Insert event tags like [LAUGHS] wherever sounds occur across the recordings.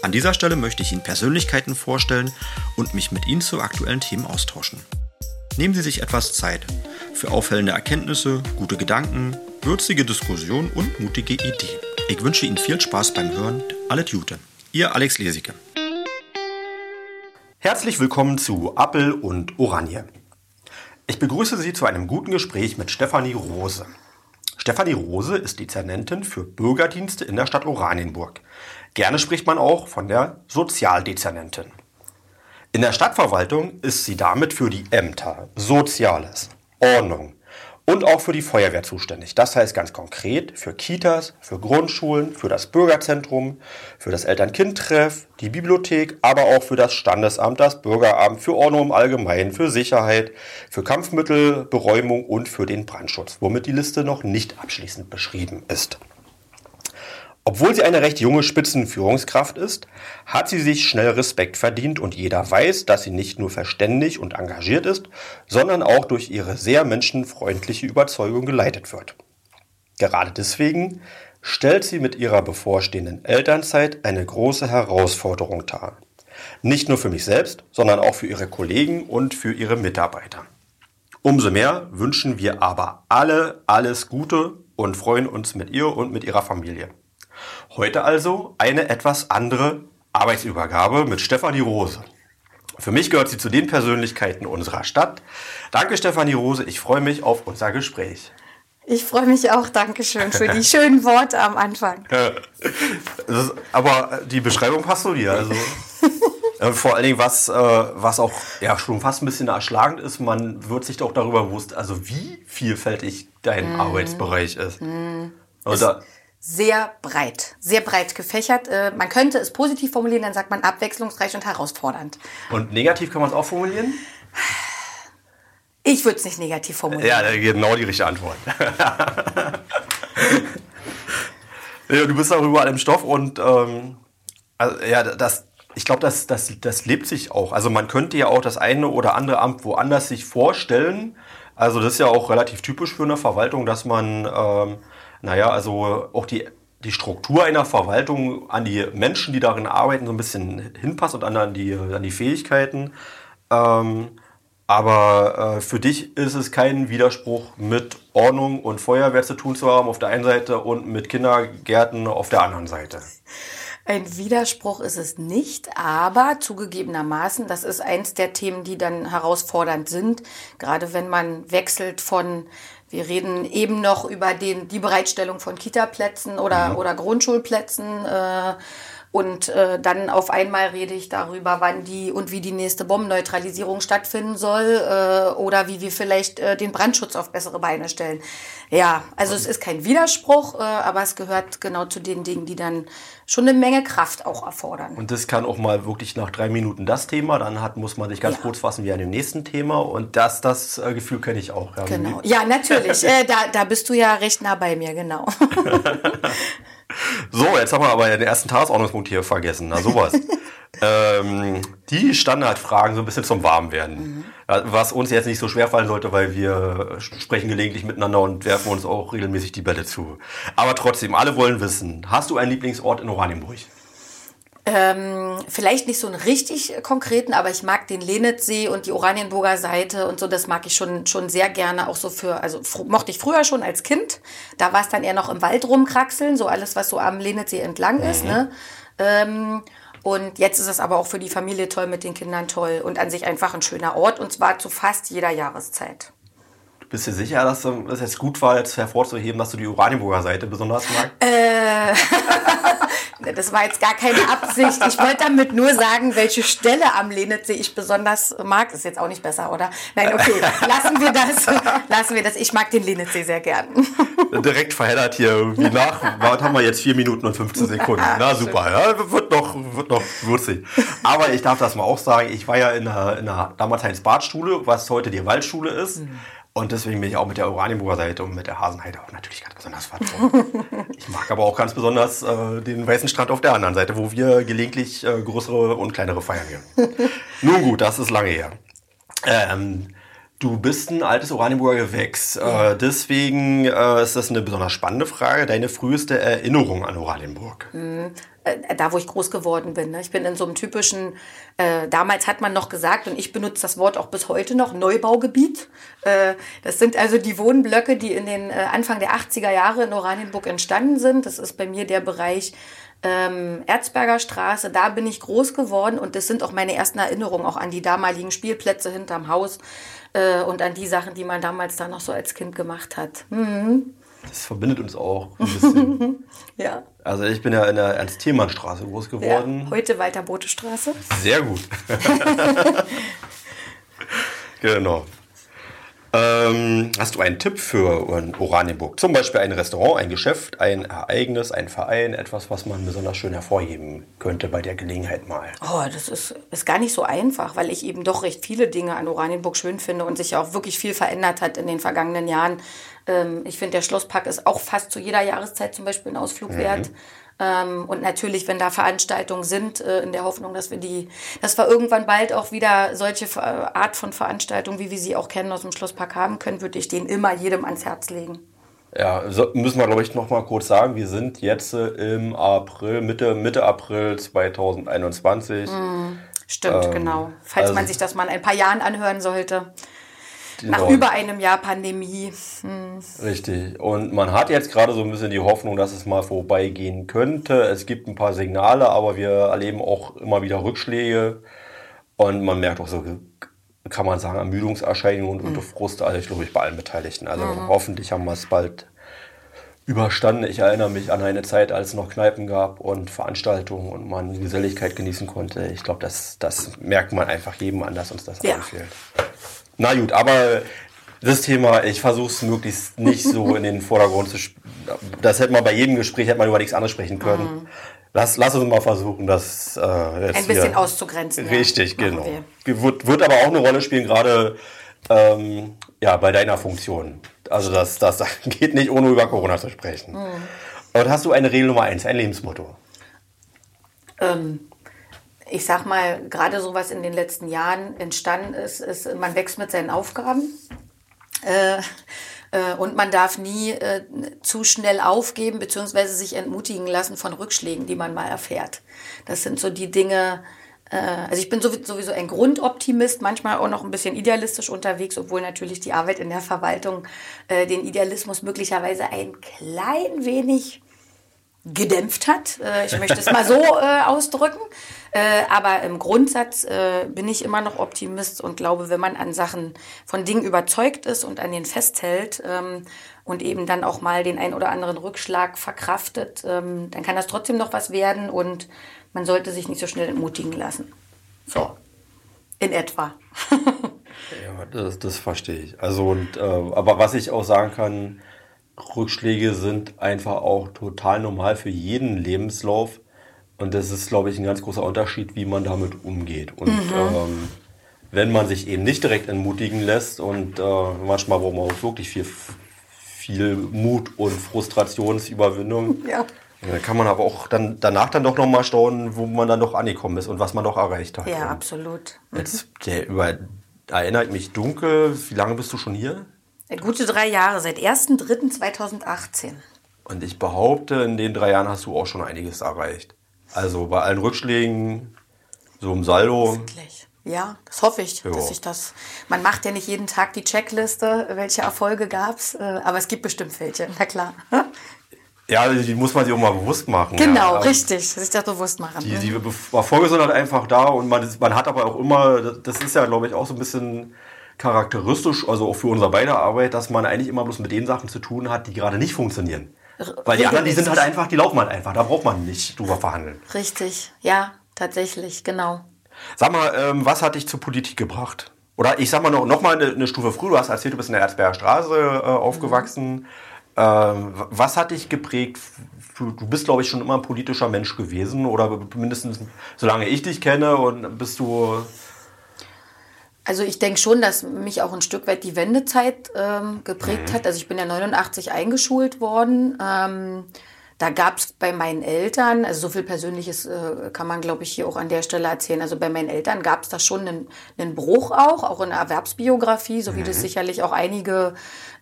An dieser Stelle möchte ich Ihnen Persönlichkeiten vorstellen und mich mit Ihnen zu aktuellen Themen austauschen. Nehmen Sie sich etwas Zeit für auffällende Erkenntnisse, gute Gedanken, würzige Diskussionen und mutige Ideen. Ich wünsche Ihnen viel Spaß beim Hören. Alle Tute. Ihr Alex Lesicke. Herzlich willkommen zu Appel und Oranje. Ich begrüße Sie zu einem guten Gespräch mit Stefanie Rose. Stefanie Rose ist Dezernentin für Bürgerdienste in der Stadt Oranienburg. Gerne spricht man auch von der Sozialdezernentin. In der Stadtverwaltung ist sie damit für die Ämter, Soziales, Ordnung und auch für die Feuerwehr zuständig. Das heißt ganz konkret für Kitas, für Grundschulen, für das Bürgerzentrum, für das Eltern-Kind-Treff, die Bibliothek, aber auch für das Standesamt, das Bürgeramt, für Ordnung im Allgemeinen, für Sicherheit, für Kampfmittelberäumung und für den Brandschutz, womit die Liste noch nicht abschließend beschrieben ist. Obwohl sie eine recht junge Spitzenführungskraft ist, hat sie sich schnell Respekt verdient und jeder weiß, dass sie nicht nur verständig und engagiert ist, sondern auch durch ihre sehr menschenfreundliche Überzeugung geleitet wird. Gerade deswegen stellt sie mit ihrer bevorstehenden Elternzeit eine große Herausforderung dar. Nicht nur für mich selbst, sondern auch für ihre Kollegen und für ihre Mitarbeiter. Umso mehr wünschen wir aber alle alles Gute und freuen uns mit ihr und mit ihrer Familie. Heute also eine etwas andere Arbeitsübergabe mit Stefanie Rose. Für mich gehört sie zu den Persönlichkeiten unserer Stadt. Danke Stefanie Rose, ich freue mich auf unser Gespräch. Ich freue mich auch, Dankeschön für die schönen Worte am Anfang. [LAUGHS] Ist, aber die Beschreibung passt so dir. Also, [LAUGHS] äh, vor allen Dingen, was, äh, was auch ja, schon fast ein bisschen erschlagend ist, man wird sich doch darüber bewusst, also wie vielfältig dein mm. Arbeitsbereich ist. Mm. Und da, sehr breit, sehr breit gefächert. Äh, man könnte es positiv formulieren, dann sagt man abwechslungsreich und herausfordernd. Und negativ kann man es auch formulieren? Ich würde es nicht negativ formulieren. Ja, genau die richtige Antwort. [LAUGHS] ja, du bist auch überall im Stoff und ähm, also, ja, das, ich glaube, das, das, das lebt sich auch. Also man könnte ja auch das eine oder andere Amt woanders sich vorstellen. Also das ist ja auch relativ typisch für eine Verwaltung, dass man ähm, naja, also auch die, die Struktur einer Verwaltung an die Menschen, die darin arbeiten, so ein bisschen hinpasst und an die, an die Fähigkeiten. Ähm, aber äh, für dich ist es kein Widerspruch, mit Ordnung und Feuerwehr zu tun zu haben auf der einen Seite und mit Kindergärten auf der anderen Seite. Ein Widerspruch ist es nicht, aber zugegebenermaßen, das ist eins der Themen, die dann herausfordernd sind, gerade wenn man wechselt von wir reden eben noch über den, die Bereitstellung von Kita-Plätzen oder, mhm. oder Grundschulplätzen. Äh, und äh, dann auf einmal rede ich darüber, wann die und wie die nächste Bombenneutralisierung stattfinden soll äh, oder wie wir vielleicht äh, den Brandschutz auf bessere Beine stellen. Ja, also es ist kein Widerspruch, äh, aber es gehört genau zu den Dingen, die dann schon eine Menge Kraft auch erfordern. Und das kann auch mal wirklich nach drei Minuten das Thema, dann hat, muss man sich ganz ja. kurz fassen wie an dem nächsten Thema und das, das äh, Gefühl kenne ich auch. Ja, genau, ja natürlich, [LAUGHS] äh, da, da bist du ja recht nah bei mir, genau. [LAUGHS] So, jetzt haben wir aber den ersten Tagesordnungspunkt hier vergessen. Na, sowas. [LAUGHS] ähm, die Standardfragen so ein bisschen zum Warmwerden. Mhm. Was uns jetzt nicht so schwer fallen sollte, weil wir sprechen gelegentlich miteinander und werfen uns auch regelmäßig die Bälle zu. Aber trotzdem, alle wollen wissen, hast du einen Lieblingsort in Oranienburg? Ähm, vielleicht nicht so einen richtig konkreten, aber ich mag den Lenitzsee und die Oranienburger Seite und so, das mag ich schon, schon sehr gerne, auch so für, also mochte ich früher schon als Kind. Da war es dann eher noch im Wald rumkraxeln, so alles, was so am Lenitzsee entlang ist. Mhm. Ne? Ähm, und jetzt ist es aber auch für die Familie toll, mit den Kindern toll und an sich einfach ein schöner Ort und zwar zu fast jeder Jahreszeit. Bist du sicher, dass es jetzt gut war, jetzt hervorzuheben, dass du die Oranienburger Seite besonders magst? Äh, [LAUGHS] Das war jetzt gar keine Absicht. Ich wollte damit nur sagen, welche Stelle am Lenitzsee ich besonders mag. Ist jetzt auch nicht besser, oder? Nein, okay, lassen wir das. Lassen wir das. Ich mag den Lenitzsee sehr gern. Direkt verheddert hier irgendwie nach. Was haben wir jetzt? Vier Minuten und 15 Sekunden. Na super, ja, wird noch, wird noch würzig. Aber ich darf das mal auch sagen. Ich war ja in der, in der damals Heinz Badschule, was heute die Waldschule ist. Mhm. Und deswegen bin ich auch mit der Oranienburger Seite und mit der Hasenheide auch natürlich ganz besonders vertraut. [LAUGHS] ich mag aber auch ganz besonders äh, den weißen Strand auf der anderen Seite, wo wir gelegentlich äh, größere und kleinere feiern gehen. [LAUGHS] Nun gut, das ist lange her. Ähm, Du bist ein altes Oranienburger Gewächs. Ja. Äh, deswegen äh, ist das eine besonders spannende Frage. Deine früheste Erinnerung an Oranienburg? Äh, da, wo ich groß geworden bin. Ne? Ich bin in so einem typischen, äh, damals hat man noch gesagt, und ich benutze das Wort auch bis heute noch, Neubaugebiet. Äh, das sind also die Wohnblöcke, die in den äh, Anfang der 80er Jahre in Oranienburg entstanden sind. Das ist bei mir der Bereich ähm, Erzberger Straße, da bin ich groß geworden und das sind auch meine ersten Erinnerungen auch an die damaligen Spielplätze hinterm Haus äh, und an die Sachen, die man damals da noch so als Kind gemacht hat. Mhm. Das verbindet uns auch ein bisschen. [LAUGHS] ja. Also ich bin ja in der Ernst-Thiemann-Straße groß geworden. Ja, heute Walter-Bote-Straße. Sehr gut. [LAUGHS] genau. Ähm, hast du einen Tipp für Oranienburg? Zum Beispiel ein Restaurant, ein Geschäft, ein Ereignis, ein Verein, etwas, was man besonders schön hervorheben könnte bei der Gelegenheit mal? Oh, das ist, ist gar nicht so einfach, weil ich eben doch recht viele Dinge an Oranienburg schön finde und sich ja auch wirklich viel verändert hat in den vergangenen Jahren. Ähm, ich finde, der Schlosspark ist auch fast zu jeder Jahreszeit zum Beispiel ein Ausflug mhm. wert. Ähm, und natürlich, wenn da Veranstaltungen sind, äh, in der Hoffnung, dass wir die, dass wir irgendwann bald auch wieder solche äh, Art von Veranstaltungen, wie wir sie auch kennen aus dem Schlosspark haben können, würde ich den immer jedem ans Herz legen. Ja, so müssen wir, glaube ich, noch mal kurz sagen, wir sind jetzt äh, im April, Mitte, Mitte April 2021. Mm, stimmt, ähm, genau. Falls also man sich das mal in ein paar Jahren anhören sollte. Nach genau. über einem Jahr Pandemie. Hm. Richtig. Und man hat jetzt gerade so ein bisschen die Hoffnung, dass es mal vorbeigehen könnte. Es gibt ein paar Signale, aber wir erleben auch immer wieder Rückschläge. Und man merkt auch so, kann man sagen, Ermüdungserscheinungen und, mhm. Frust, also ich glaube ich bei allen Beteiligten. Also mhm. hoffentlich haben wir es bald überstanden. Ich erinnere mich an eine Zeit, als es noch Kneipen gab und Veranstaltungen und man Geselligkeit genießen konnte. Ich glaube, das, das merkt man einfach jedem an, dass uns das ja. anfehlt. Na gut, aber das Thema, ich versuche es möglichst nicht so in den Vordergrund zu. Das hätte man bei jedem Gespräch hätte man über nichts anderes sprechen können. Mhm. Lass, lass uns mal versuchen, das äh, ein bisschen auszugrenzen. Richtig, ja. genau. Wird, wird aber auch eine Rolle spielen, gerade ähm, ja, bei deiner Funktion. Also das, das [LAUGHS] geht nicht, ohne über Corona zu sprechen. Mhm. Und hast du eine Regel Nummer eins, ein Lebensmotto? Ähm, ich sag mal, gerade so was in den letzten Jahren entstanden ist, ist, man wächst mit seinen Aufgaben. Äh, äh, und man darf nie äh, zu schnell aufgeben bzw. sich entmutigen lassen von Rückschlägen, die man mal erfährt. Das sind so die Dinge, äh, also ich bin sowieso ein Grundoptimist, manchmal auch noch ein bisschen idealistisch unterwegs, obwohl natürlich die Arbeit in der Verwaltung äh, den Idealismus möglicherweise ein klein wenig gedämpft hat. Äh, ich möchte es mal so äh, ausdrücken. Äh, aber im Grundsatz äh, bin ich immer noch Optimist und glaube, wenn man an Sachen von Dingen überzeugt ist und an denen festhält ähm, und eben dann auch mal den ein oder anderen Rückschlag verkraftet, ähm, dann kann das trotzdem noch was werden und man sollte sich nicht so schnell entmutigen lassen. So, in etwa. [LAUGHS] ja, das, das verstehe ich. Also und äh, aber was ich auch sagen kann, Rückschläge sind einfach auch total normal für jeden Lebenslauf. Und das ist, glaube ich, ein ganz großer Unterschied, wie man damit umgeht. Und mhm. ähm, wenn man sich eben nicht direkt entmutigen lässt und äh, manchmal braucht man auch wirklich viel, viel Mut und Frustrationsüberwindung. [LAUGHS] Ja. Dann kann man aber auch dann, danach dann doch nochmal staunen, wo man dann doch angekommen ist und was man doch erreicht hat. Ja, und absolut. Mhm. Jetzt, der über, erinnert mich dunkel, wie lange bist du schon hier? Gute drei Jahre, seit 1.3.2018. Und ich behaupte, in den drei Jahren hast du auch schon einiges erreicht. Also bei allen Rückschlägen, so im Saldo. Ja, das hoffe ich, jo. dass ich das. Man macht ja nicht jeden Tag die Checkliste, welche Erfolge gab es, äh, aber es gibt bestimmt welche, na klar. [LAUGHS] Ja, die muss man sich auch mal bewusst machen. Genau, ja. richtig, sich das bewusst machen. Die, die Erfolge sind halt einfach da und man, man hat aber auch immer, das ist ja, glaube ich, auch so ein bisschen charakteristisch, also auch für unsere beide Arbeit, dass man eigentlich immer bloß mit den Sachen zu tun hat, die gerade nicht funktionieren. Weil die anderen, die sind halt einfach, die laufen halt einfach. Da braucht man nicht drüber verhandeln. Richtig, ja, tatsächlich, genau. Sag mal, ähm, was hat dich zur Politik gebracht? Oder ich sag mal noch, noch mal eine, eine Stufe früher. Du hast erzählt, du bist in der Erzberger Straße äh, aufgewachsen. Mhm. Ähm, was hat dich geprägt? Du, du bist, glaube ich, schon immer ein politischer Mensch gewesen. Oder mindestens solange ich dich kenne. Und bist du also ich denke schon, dass mich auch ein Stück weit die Wendezeit ähm, geprägt mhm. hat. Also ich bin ja 89 eingeschult worden. Ähm, da gab es bei meinen Eltern, also so viel Persönliches äh, kann man, glaube ich, hier auch an der Stelle erzählen. Also bei meinen Eltern gab es da schon einen, einen Bruch auch, auch in der Erwerbsbiografie, so wie mhm. das sicherlich auch einige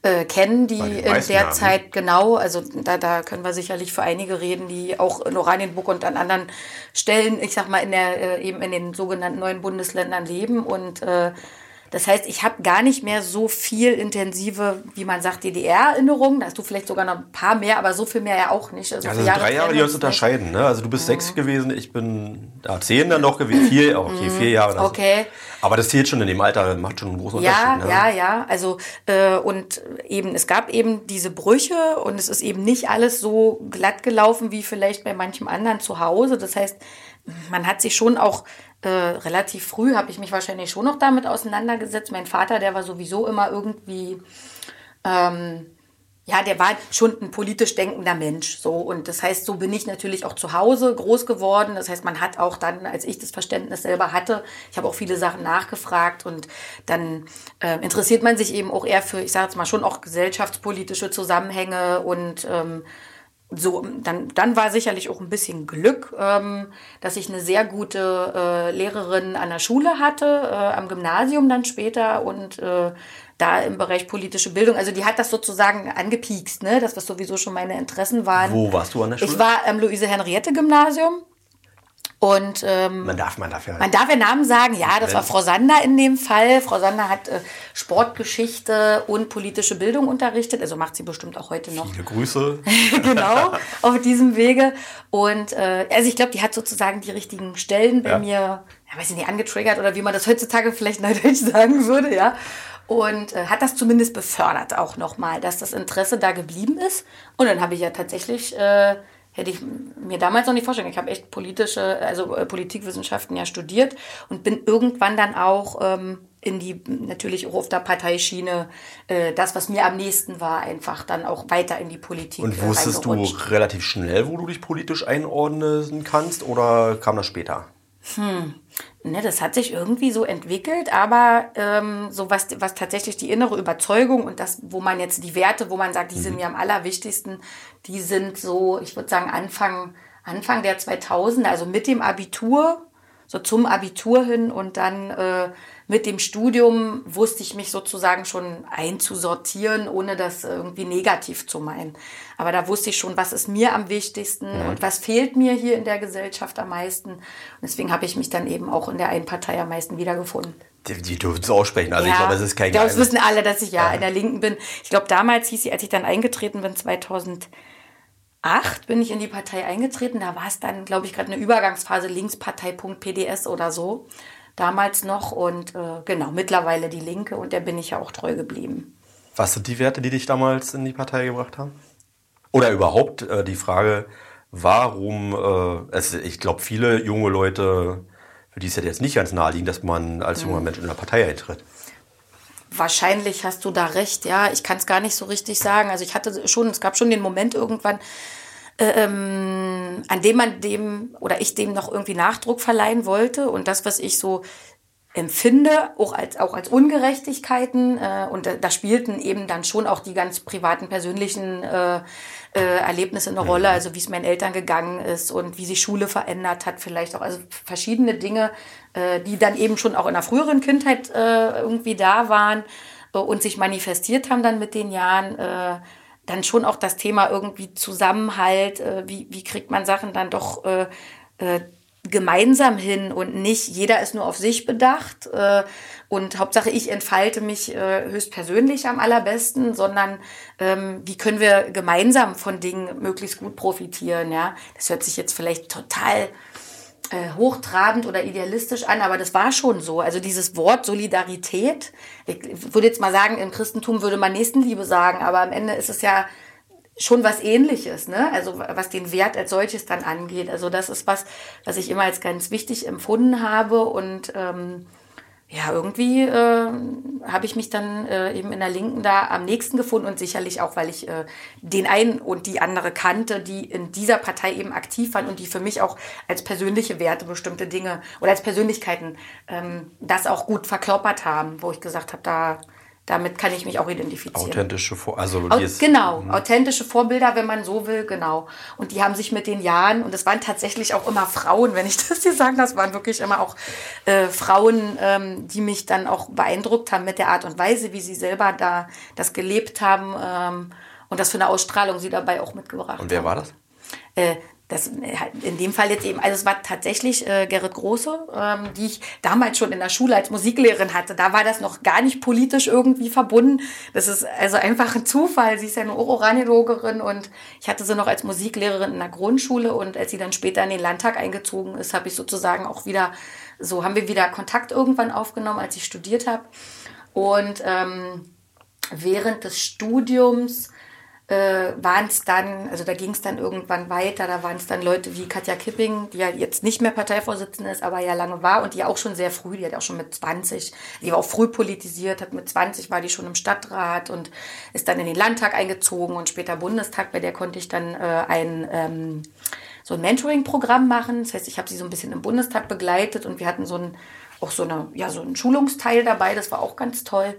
äh, kennen, die in der haben. Zeit genau, also da, da können wir sicherlich für einige reden, die auch in Oranienburg und an anderen Stellen, ich sag mal, in der, äh, eben in den sogenannten neuen Bundesländern leben und äh, das heißt, ich habe gar nicht mehr so viel intensive, wie man sagt, DDR-Erinnerungen. Da hast du vielleicht sogar noch ein paar mehr, aber so viel mehr ja auch nicht. Also, also Jahre drei Jahre, die uns unterscheiden. Ne? Also du bist mhm. sechs gewesen, ich bin ja, zehn dann noch gewesen, vier, okay, mhm. vier Jahre. Also. Okay. Aber das zählt schon in dem Alter, macht schon einen großen ja, Unterschied. Ne? Ja, ja, also äh, und eben, es gab eben diese Brüche und es ist eben nicht alles so glatt gelaufen wie vielleicht bei manchem anderen zu Hause. Das heißt, man hat sich schon auch äh, relativ früh habe ich mich wahrscheinlich schon noch damit auseinandergesetzt. Mein Vater, der war sowieso immer irgendwie, ähm, ja, der war schon ein politisch denkender Mensch. So und das heißt, so bin ich natürlich auch zu Hause groß geworden. Das heißt, man hat auch dann, als ich das Verständnis selber hatte, ich habe auch viele Sachen nachgefragt und dann äh, interessiert man sich eben auch eher für, ich sage jetzt mal schon auch gesellschaftspolitische Zusammenhänge und ähm, so, dann, dann war sicherlich auch ein bisschen Glück, ähm, dass ich eine sehr gute äh, Lehrerin an der Schule hatte, äh, am Gymnasium dann später und äh, da im Bereich politische Bildung. Also die hat das sozusagen angepiekst, ne? das was sowieso schon meine Interessen waren. Wo warst du an der Schule? Ich war am Luise-Henriette-Gymnasium. Und ähm, man darf, man darf ja. Man darf ja Namen sagen. Ja, das war Frau Sander in dem Fall. Frau Sander hat äh, Sportgeschichte und politische Bildung unterrichtet. Also macht sie bestimmt auch heute noch. Viele Grüße. [LAUGHS] genau, [LAUGHS] auf diesem Wege. Und äh, also ich glaube, die hat sozusagen die richtigen Stellen bei ja. mir, ja, weiß ich nicht, angetriggert oder wie man das heutzutage vielleicht neudeutsch [LAUGHS] sagen würde, ja. Und äh, hat das zumindest befördert auch nochmal, dass das Interesse da geblieben ist. Und dann habe ich ja tatsächlich äh, hätte ich mir damals noch nicht vorstellen. Ich habe echt politische, also äh, Politikwissenschaften ja studiert und bin irgendwann dann auch ähm, in die, natürlich auch auf der Parteischiene, äh, das, was mir am nächsten war, einfach dann auch weiter in die Politik. Und wusstest du relativ schnell, wo du dich politisch einordnen kannst oder kam das später? Hm. Ne, das hat sich irgendwie so entwickelt, aber ähm, so was, was tatsächlich die innere Überzeugung und das, wo man jetzt die Werte, wo man sagt, die mhm. sind mir am allerwichtigsten, die sind so, ich würde sagen, Anfang, Anfang der 2000er, also mit dem Abitur, so zum Abitur hin und dann äh, mit dem Studium wusste ich mich sozusagen schon einzusortieren, ohne das irgendwie negativ zu meinen. Aber da wusste ich schon, was ist mir am wichtigsten mhm. und was fehlt mir hier in der Gesellschaft am meisten. Und deswegen habe ich mich dann eben auch in der einen Partei am meisten wiedergefunden. Die, die dürfen es aussprechen. Also ja, ich glaube, es ist kein Ich glaube, es wissen alle, dass ich ja, ja in der Linken bin. Ich glaube, damals hieß sie, als ich dann eingetreten bin, 2000 bin ich in die Partei eingetreten. Da war es dann, glaube ich, gerade eine Übergangsphase, Linkspartei.pds oder so damals noch und äh, genau, mittlerweile die Linke und der bin ich ja auch treu geblieben. Was sind die Werte, die dich damals in die Partei gebracht haben? Oder überhaupt äh, die Frage, warum, äh, es, ich glaube, viele junge Leute, für die ist ja jetzt nicht ganz naheliegend, dass man als junger mhm. Mensch in eine Partei eintritt. Wahrscheinlich hast du da recht, ja. Ich kann es gar nicht so richtig sagen. Also ich hatte schon, es gab schon den Moment irgendwann, ähm, an dem man dem oder ich dem noch irgendwie Nachdruck verleihen wollte und das, was ich so empfinde, auch als, auch als Ungerechtigkeiten. Äh, und da, da spielten eben dann schon auch die ganz privaten, persönlichen äh, äh, Erlebnisse eine Rolle, also wie es meinen Eltern gegangen ist und wie sich Schule verändert hat, vielleicht auch. Also verschiedene Dinge, äh, die dann eben schon auch in der früheren Kindheit äh, irgendwie da waren äh, und sich manifestiert haben dann mit den Jahren. Dann schon auch das Thema irgendwie Zusammenhalt, äh, wie, wie kriegt man Sachen dann doch äh, äh, gemeinsam hin und nicht jeder ist nur auf sich bedacht äh, und Hauptsache ich entfalte mich äh, höchstpersönlich am allerbesten, sondern ähm, wie können wir gemeinsam von Dingen möglichst gut profitieren, ja. Das hört sich jetzt vielleicht total äh, hochtrabend oder idealistisch an, aber das war schon so. Also dieses Wort Solidarität, ich würde jetzt mal sagen, im Christentum würde man Nächstenliebe sagen, aber am Ende ist es ja schon was ähnliches, ne? Also was den Wert als solches dann angeht. Also das ist was, was ich immer als ganz wichtig empfunden habe und ähm, ja, irgendwie äh, habe ich mich dann äh, eben in der Linken da am nächsten gefunden und sicherlich auch, weil ich äh, den einen und die andere kannte, die in dieser Partei eben aktiv waren und die für mich auch als persönliche Werte bestimmte Dinge oder als Persönlichkeiten ähm, das auch gut verkörpert haben, wo ich gesagt habe, da damit kann ich mich auch identifizieren. Authentische Vor also ist, Genau, mh. authentische Vorbilder, wenn man so will, genau. Und die haben sich mit den Jahren, und es waren tatsächlich auch immer Frauen, wenn ich [LAUGHS] das hier sagen das waren wirklich immer auch äh, Frauen, ähm, die mich dann auch beeindruckt haben mit der Art und Weise, wie sie selber da das gelebt haben ähm, und das für eine Ausstrahlung sie dabei auch mitgebracht haben. Und wer war das? Äh, das in dem Fall jetzt eben, also es war tatsächlich äh, Gerrit Große, ähm, die ich damals schon in der Schule als Musiklehrerin hatte. Da war das noch gar nicht politisch irgendwie verbunden. Das ist also einfach ein Zufall. Sie ist ja eine Oraniologerin und ich hatte sie noch als Musiklehrerin in der Grundschule und als sie dann später in den Landtag eingezogen ist, habe ich sozusagen auch wieder, so haben wir wieder Kontakt irgendwann aufgenommen, als ich studiert habe. Und ähm, während des Studiums äh, waren es dann, also da ging es dann irgendwann weiter, da waren es dann Leute wie Katja Kipping, die ja jetzt nicht mehr Parteivorsitzende ist, aber ja lange war und die auch schon sehr früh, die hat auch schon mit 20, die war auch früh politisiert, hat mit 20 war die schon im Stadtrat und ist dann in den Landtag eingezogen und später Bundestag, bei der konnte ich dann äh, ein ähm, so ein Mentoring-Programm machen. Das heißt, ich habe sie so ein bisschen im Bundestag begleitet und wir hatten so ein auch so eine ja so ein Schulungsteil dabei, das war auch ganz toll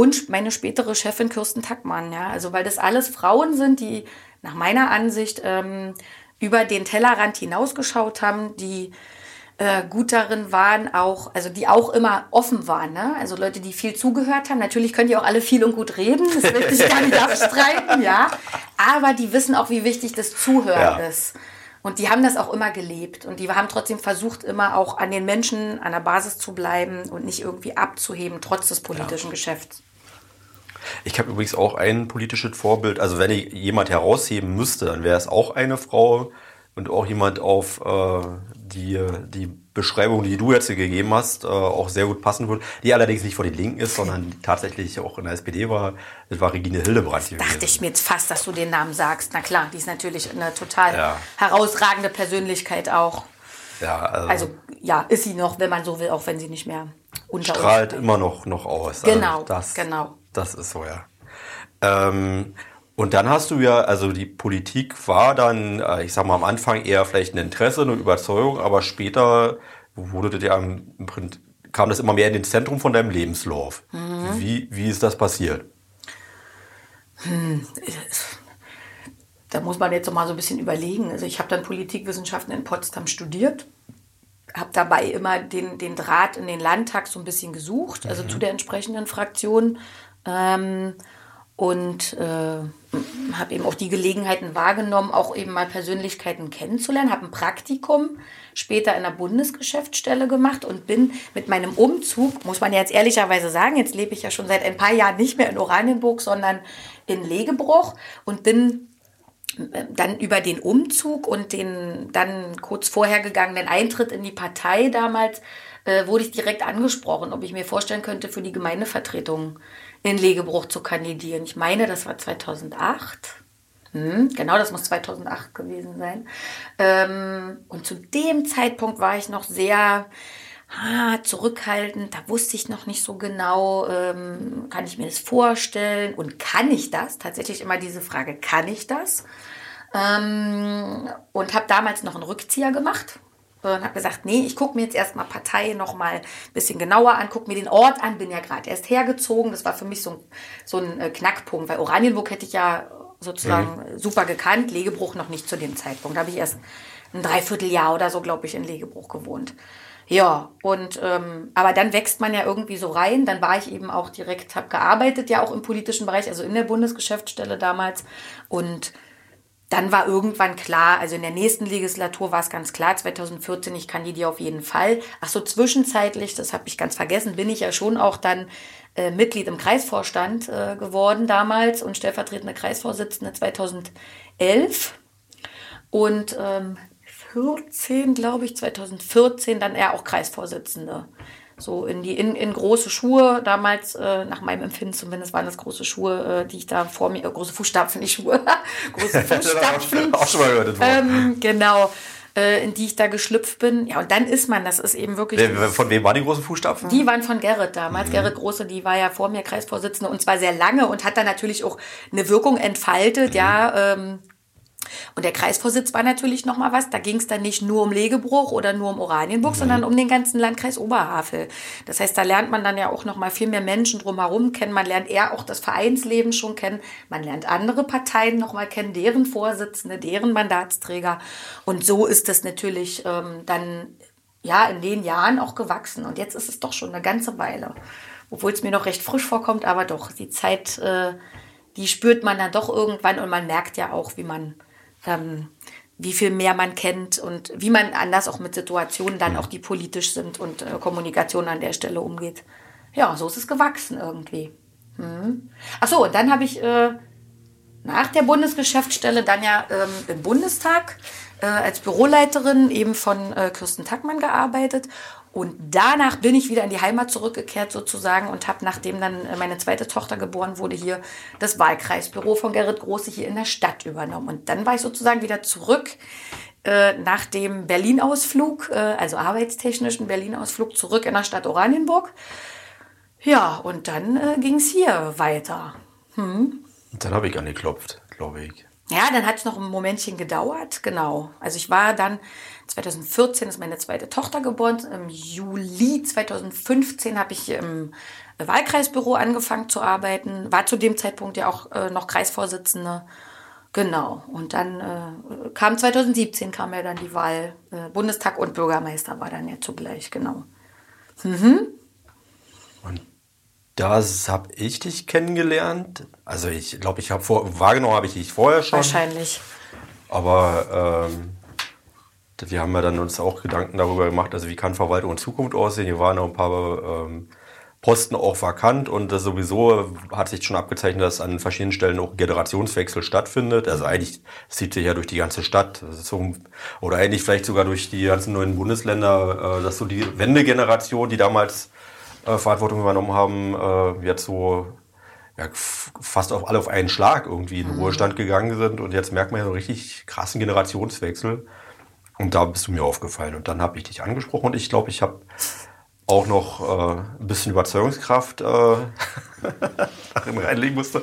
und meine spätere Chefin Kirsten Tackmann. Ja? Also weil das alles Frauen sind, die nach meiner Ansicht ähm, über den Tellerrand hinausgeschaut haben, die äh, gut darin waren, auch, also die auch immer offen waren. Ne? Also Leute, die viel zugehört haben. Natürlich können die auch alle viel und gut reden, das möchte ich gar nicht [LAUGHS] abstreiten, ja. Aber die wissen auch, wie wichtig das Zuhören ja. ist. Und die haben das auch immer gelebt. Und die haben trotzdem versucht, immer auch an den Menschen, an der Basis zu bleiben und nicht irgendwie abzuheben, trotz des politischen ja. Geschäfts. Ich habe übrigens auch ein politisches Vorbild. Also wenn ich jemand herausheben müsste, dann wäre es auch eine Frau und auch jemand auf äh, die, die Beschreibung, die du jetzt gegeben hast, äh, auch sehr gut passen würde. Die allerdings nicht von den Linken ist, sondern tatsächlich auch in der SPD war. Das war Regine Hildebrandt. Das dachte ich mir jetzt fast, dass du den Namen sagst. Na klar, die ist natürlich eine total ja. herausragende Persönlichkeit auch. Ja, also, also, ja, ist sie noch, wenn man so will, auch wenn sie nicht mehr unter strahlt immer noch, noch aus. Genau, also das, genau. Das ist so, ja. Ähm, und dann hast du ja, also die Politik war dann, äh, ich sag mal, am Anfang eher vielleicht ein Interesse, eine Überzeugung, aber später wurde das ja im Prinzip, kam das immer mehr in den Zentrum von deinem Lebenslauf. Mhm. Wie, wie ist das passiert? Hm. Da muss man jetzt noch mal so ein bisschen überlegen. Also ich habe dann Politikwissenschaften in Potsdam studiert, habe dabei immer den, den Draht in den Landtag so ein bisschen gesucht, also mhm. zu der entsprechenden Fraktion ähm, und äh, habe eben auch die Gelegenheiten wahrgenommen, auch eben mal Persönlichkeiten kennenzulernen. Habe ein Praktikum später in der Bundesgeschäftsstelle gemacht und bin mit meinem Umzug, muss man jetzt ehrlicherweise sagen, jetzt lebe ich ja schon seit ein paar Jahren nicht mehr in Oranienburg, sondern in Legebruch und bin äh, dann über den Umzug und den dann kurz vorher gegangenen Eintritt in die Partei damals äh, wurde ich direkt angesprochen, ob ich mir vorstellen könnte, für die Gemeindevertretung in Legebruch zu kandidieren. Ich meine, das war 2008. Hm, genau, das muss 2008 gewesen sein. Ähm, und zu dem Zeitpunkt war ich noch sehr ah, zurückhaltend. Da wusste ich noch nicht so genau, ähm, kann ich mir das vorstellen und kann ich das? Tatsächlich immer diese Frage, kann ich das? Ähm, und habe damals noch einen Rückzieher gemacht und habe gesagt, nee, ich gucke mir jetzt erstmal Partei noch mal ein bisschen genauer an, gucke mir den Ort an, bin ja gerade erst hergezogen. Das war für mich so, ein, so ein äh, Knackpunkt, weil Oranienburg hätte ich ja sozusagen mhm. super gekannt, Legebruch noch nicht zu dem Zeitpunkt. Da habe ich erst ein Dreivierteljahr oder so, glaube ich, in Legebruch gewohnt. Ja, und ähm, aber dann wächst man ja irgendwie so rein. Dann war ich eben auch direkt, habe gearbeitet ja auch im politischen Bereich, also in der Bundesgeschäftsstelle damals und dann war irgendwann klar, also in der nächsten Legislatur war es ganz klar, 2014, ich kandidiere auf jeden Fall. Ach so, zwischenzeitlich, das habe ich ganz vergessen, bin ich ja schon auch dann äh, Mitglied im Kreisvorstand äh, geworden damals und stellvertretende Kreisvorsitzende 2011. Und ähm, 14, glaube ich, 2014 dann eher auch Kreisvorsitzende. So in die in, in große Schuhe damals äh, nach meinem Empfinden zumindest waren das große Schuhe, äh, die ich da vor mir äh, große Fußstapfen, nicht Schuhe, [LAUGHS] große [LAUGHS] Fußstapfen. auch schon mal gehört. Ähm, genau äh, in die ich da geschlüpft bin. Ja, und dann ist man, das ist eben wirklich. Von wem waren die großen Fußstapfen? Die waren von Gerrit damals. Mhm. Gerrit Große, die war ja vor mir Kreisvorsitzende und zwar sehr lange und hat dann natürlich auch eine Wirkung entfaltet, mhm. ja. Ähm, und der Kreisvorsitz war natürlich noch mal was. Da ging es dann nicht nur um Legebruch oder nur um Oranienburg, mhm. sondern um den ganzen Landkreis Oberhavel. Das heißt, da lernt man dann ja auch noch mal viel mehr Menschen drumherum kennen. Man lernt eher auch das Vereinsleben schon kennen. Man lernt andere Parteien noch mal kennen, deren Vorsitzende, deren Mandatsträger. Und so ist das natürlich ähm, dann ja in den Jahren auch gewachsen. Und jetzt ist es doch schon eine ganze Weile. Obwohl es mir noch recht frisch vorkommt, aber doch, die Zeit, äh, die spürt man dann doch irgendwann und man merkt ja auch, wie man ähm, wie viel mehr man kennt und wie man anders auch mit Situationen dann auch die politisch sind und äh, Kommunikation an der Stelle umgeht. Ja, so ist es gewachsen irgendwie. Hm. Ach so, und dann habe ich äh, nach der Bundesgeschäftsstelle dann ja ähm, im Bundestag äh, als Büroleiterin eben von äh, Kirsten Tackmann gearbeitet und danach bin ich wieder in die Heimat zurückgekehrt sozusagen und habe, nachdem dann äh, meine zweite Tochter geboren wurde, hier das Wahlkreisbüro von Gerrit Große hier in der Stadt übernommen. Und dann war ich sozusagen wieder zurück äh, nach dem Berlin-Ausflug, äh, also arbeitstechnischen Berlin-Ausflug, zurück in der Stadt Oranienburg. Ja, und dann äh, ging es hier weiter. Hm. Und dann habe ich angeklopft, glaube ich. Ja, dann hat es noch ein Momentchen gedauert, genau. Also ich war dann 2014 ist meine zweite Tochter geboren. Im Juli 2015 habe ich im Wahlkreisbüro angefangen zu arbeiten. War zu dem Zeitpunkt ja auch äh, noch Kreisvorsitzende. Genau. Und dann äh, kam 2017 kam ja dann die Wahl. Äh, Bundestag und Bürgermeister war dann ja zugleich, genau. Mhm. Und das habe ich dich kennengelernt. Also ich glaube, ich habe vor wahrgenommen habe ich dich vorher schon. Wahrscheinlich. Aber ähm, wir haben ja dann uns auch Gedanken darüber gemacht, also wie kann Verwaltung in Zukunft aussehen. Hier waren noch ein paar ähm, Posten auch vakant und das sowieso hat sich schon abgezeichnet, dass an verschiedenen Stellen auch Generationswechsel stattfindet. Also eigentlich zieht sich ja durch die ganze Stadt. So, oder eigentlich vielleicht sogar durch die ganzen neuen Bundesländer, äh, dass so die Wendegeneration, die damals äh, Verantwortung übernommen haben, äh, jetzt so ja, fast auf alle auf einen Schlag irgendwie in den mhm. Ruhestand gegangen sind. Und jetzt merkt man ja so richtig krassen Generationswechsel. Und da bist du mir aufgefallen. Und dann habe ich dich angesprochen und ich glaube, ich habe auch noch äh, ein bisschen Überzeugungskraft äh, [LAUGHS] reinlegen musste,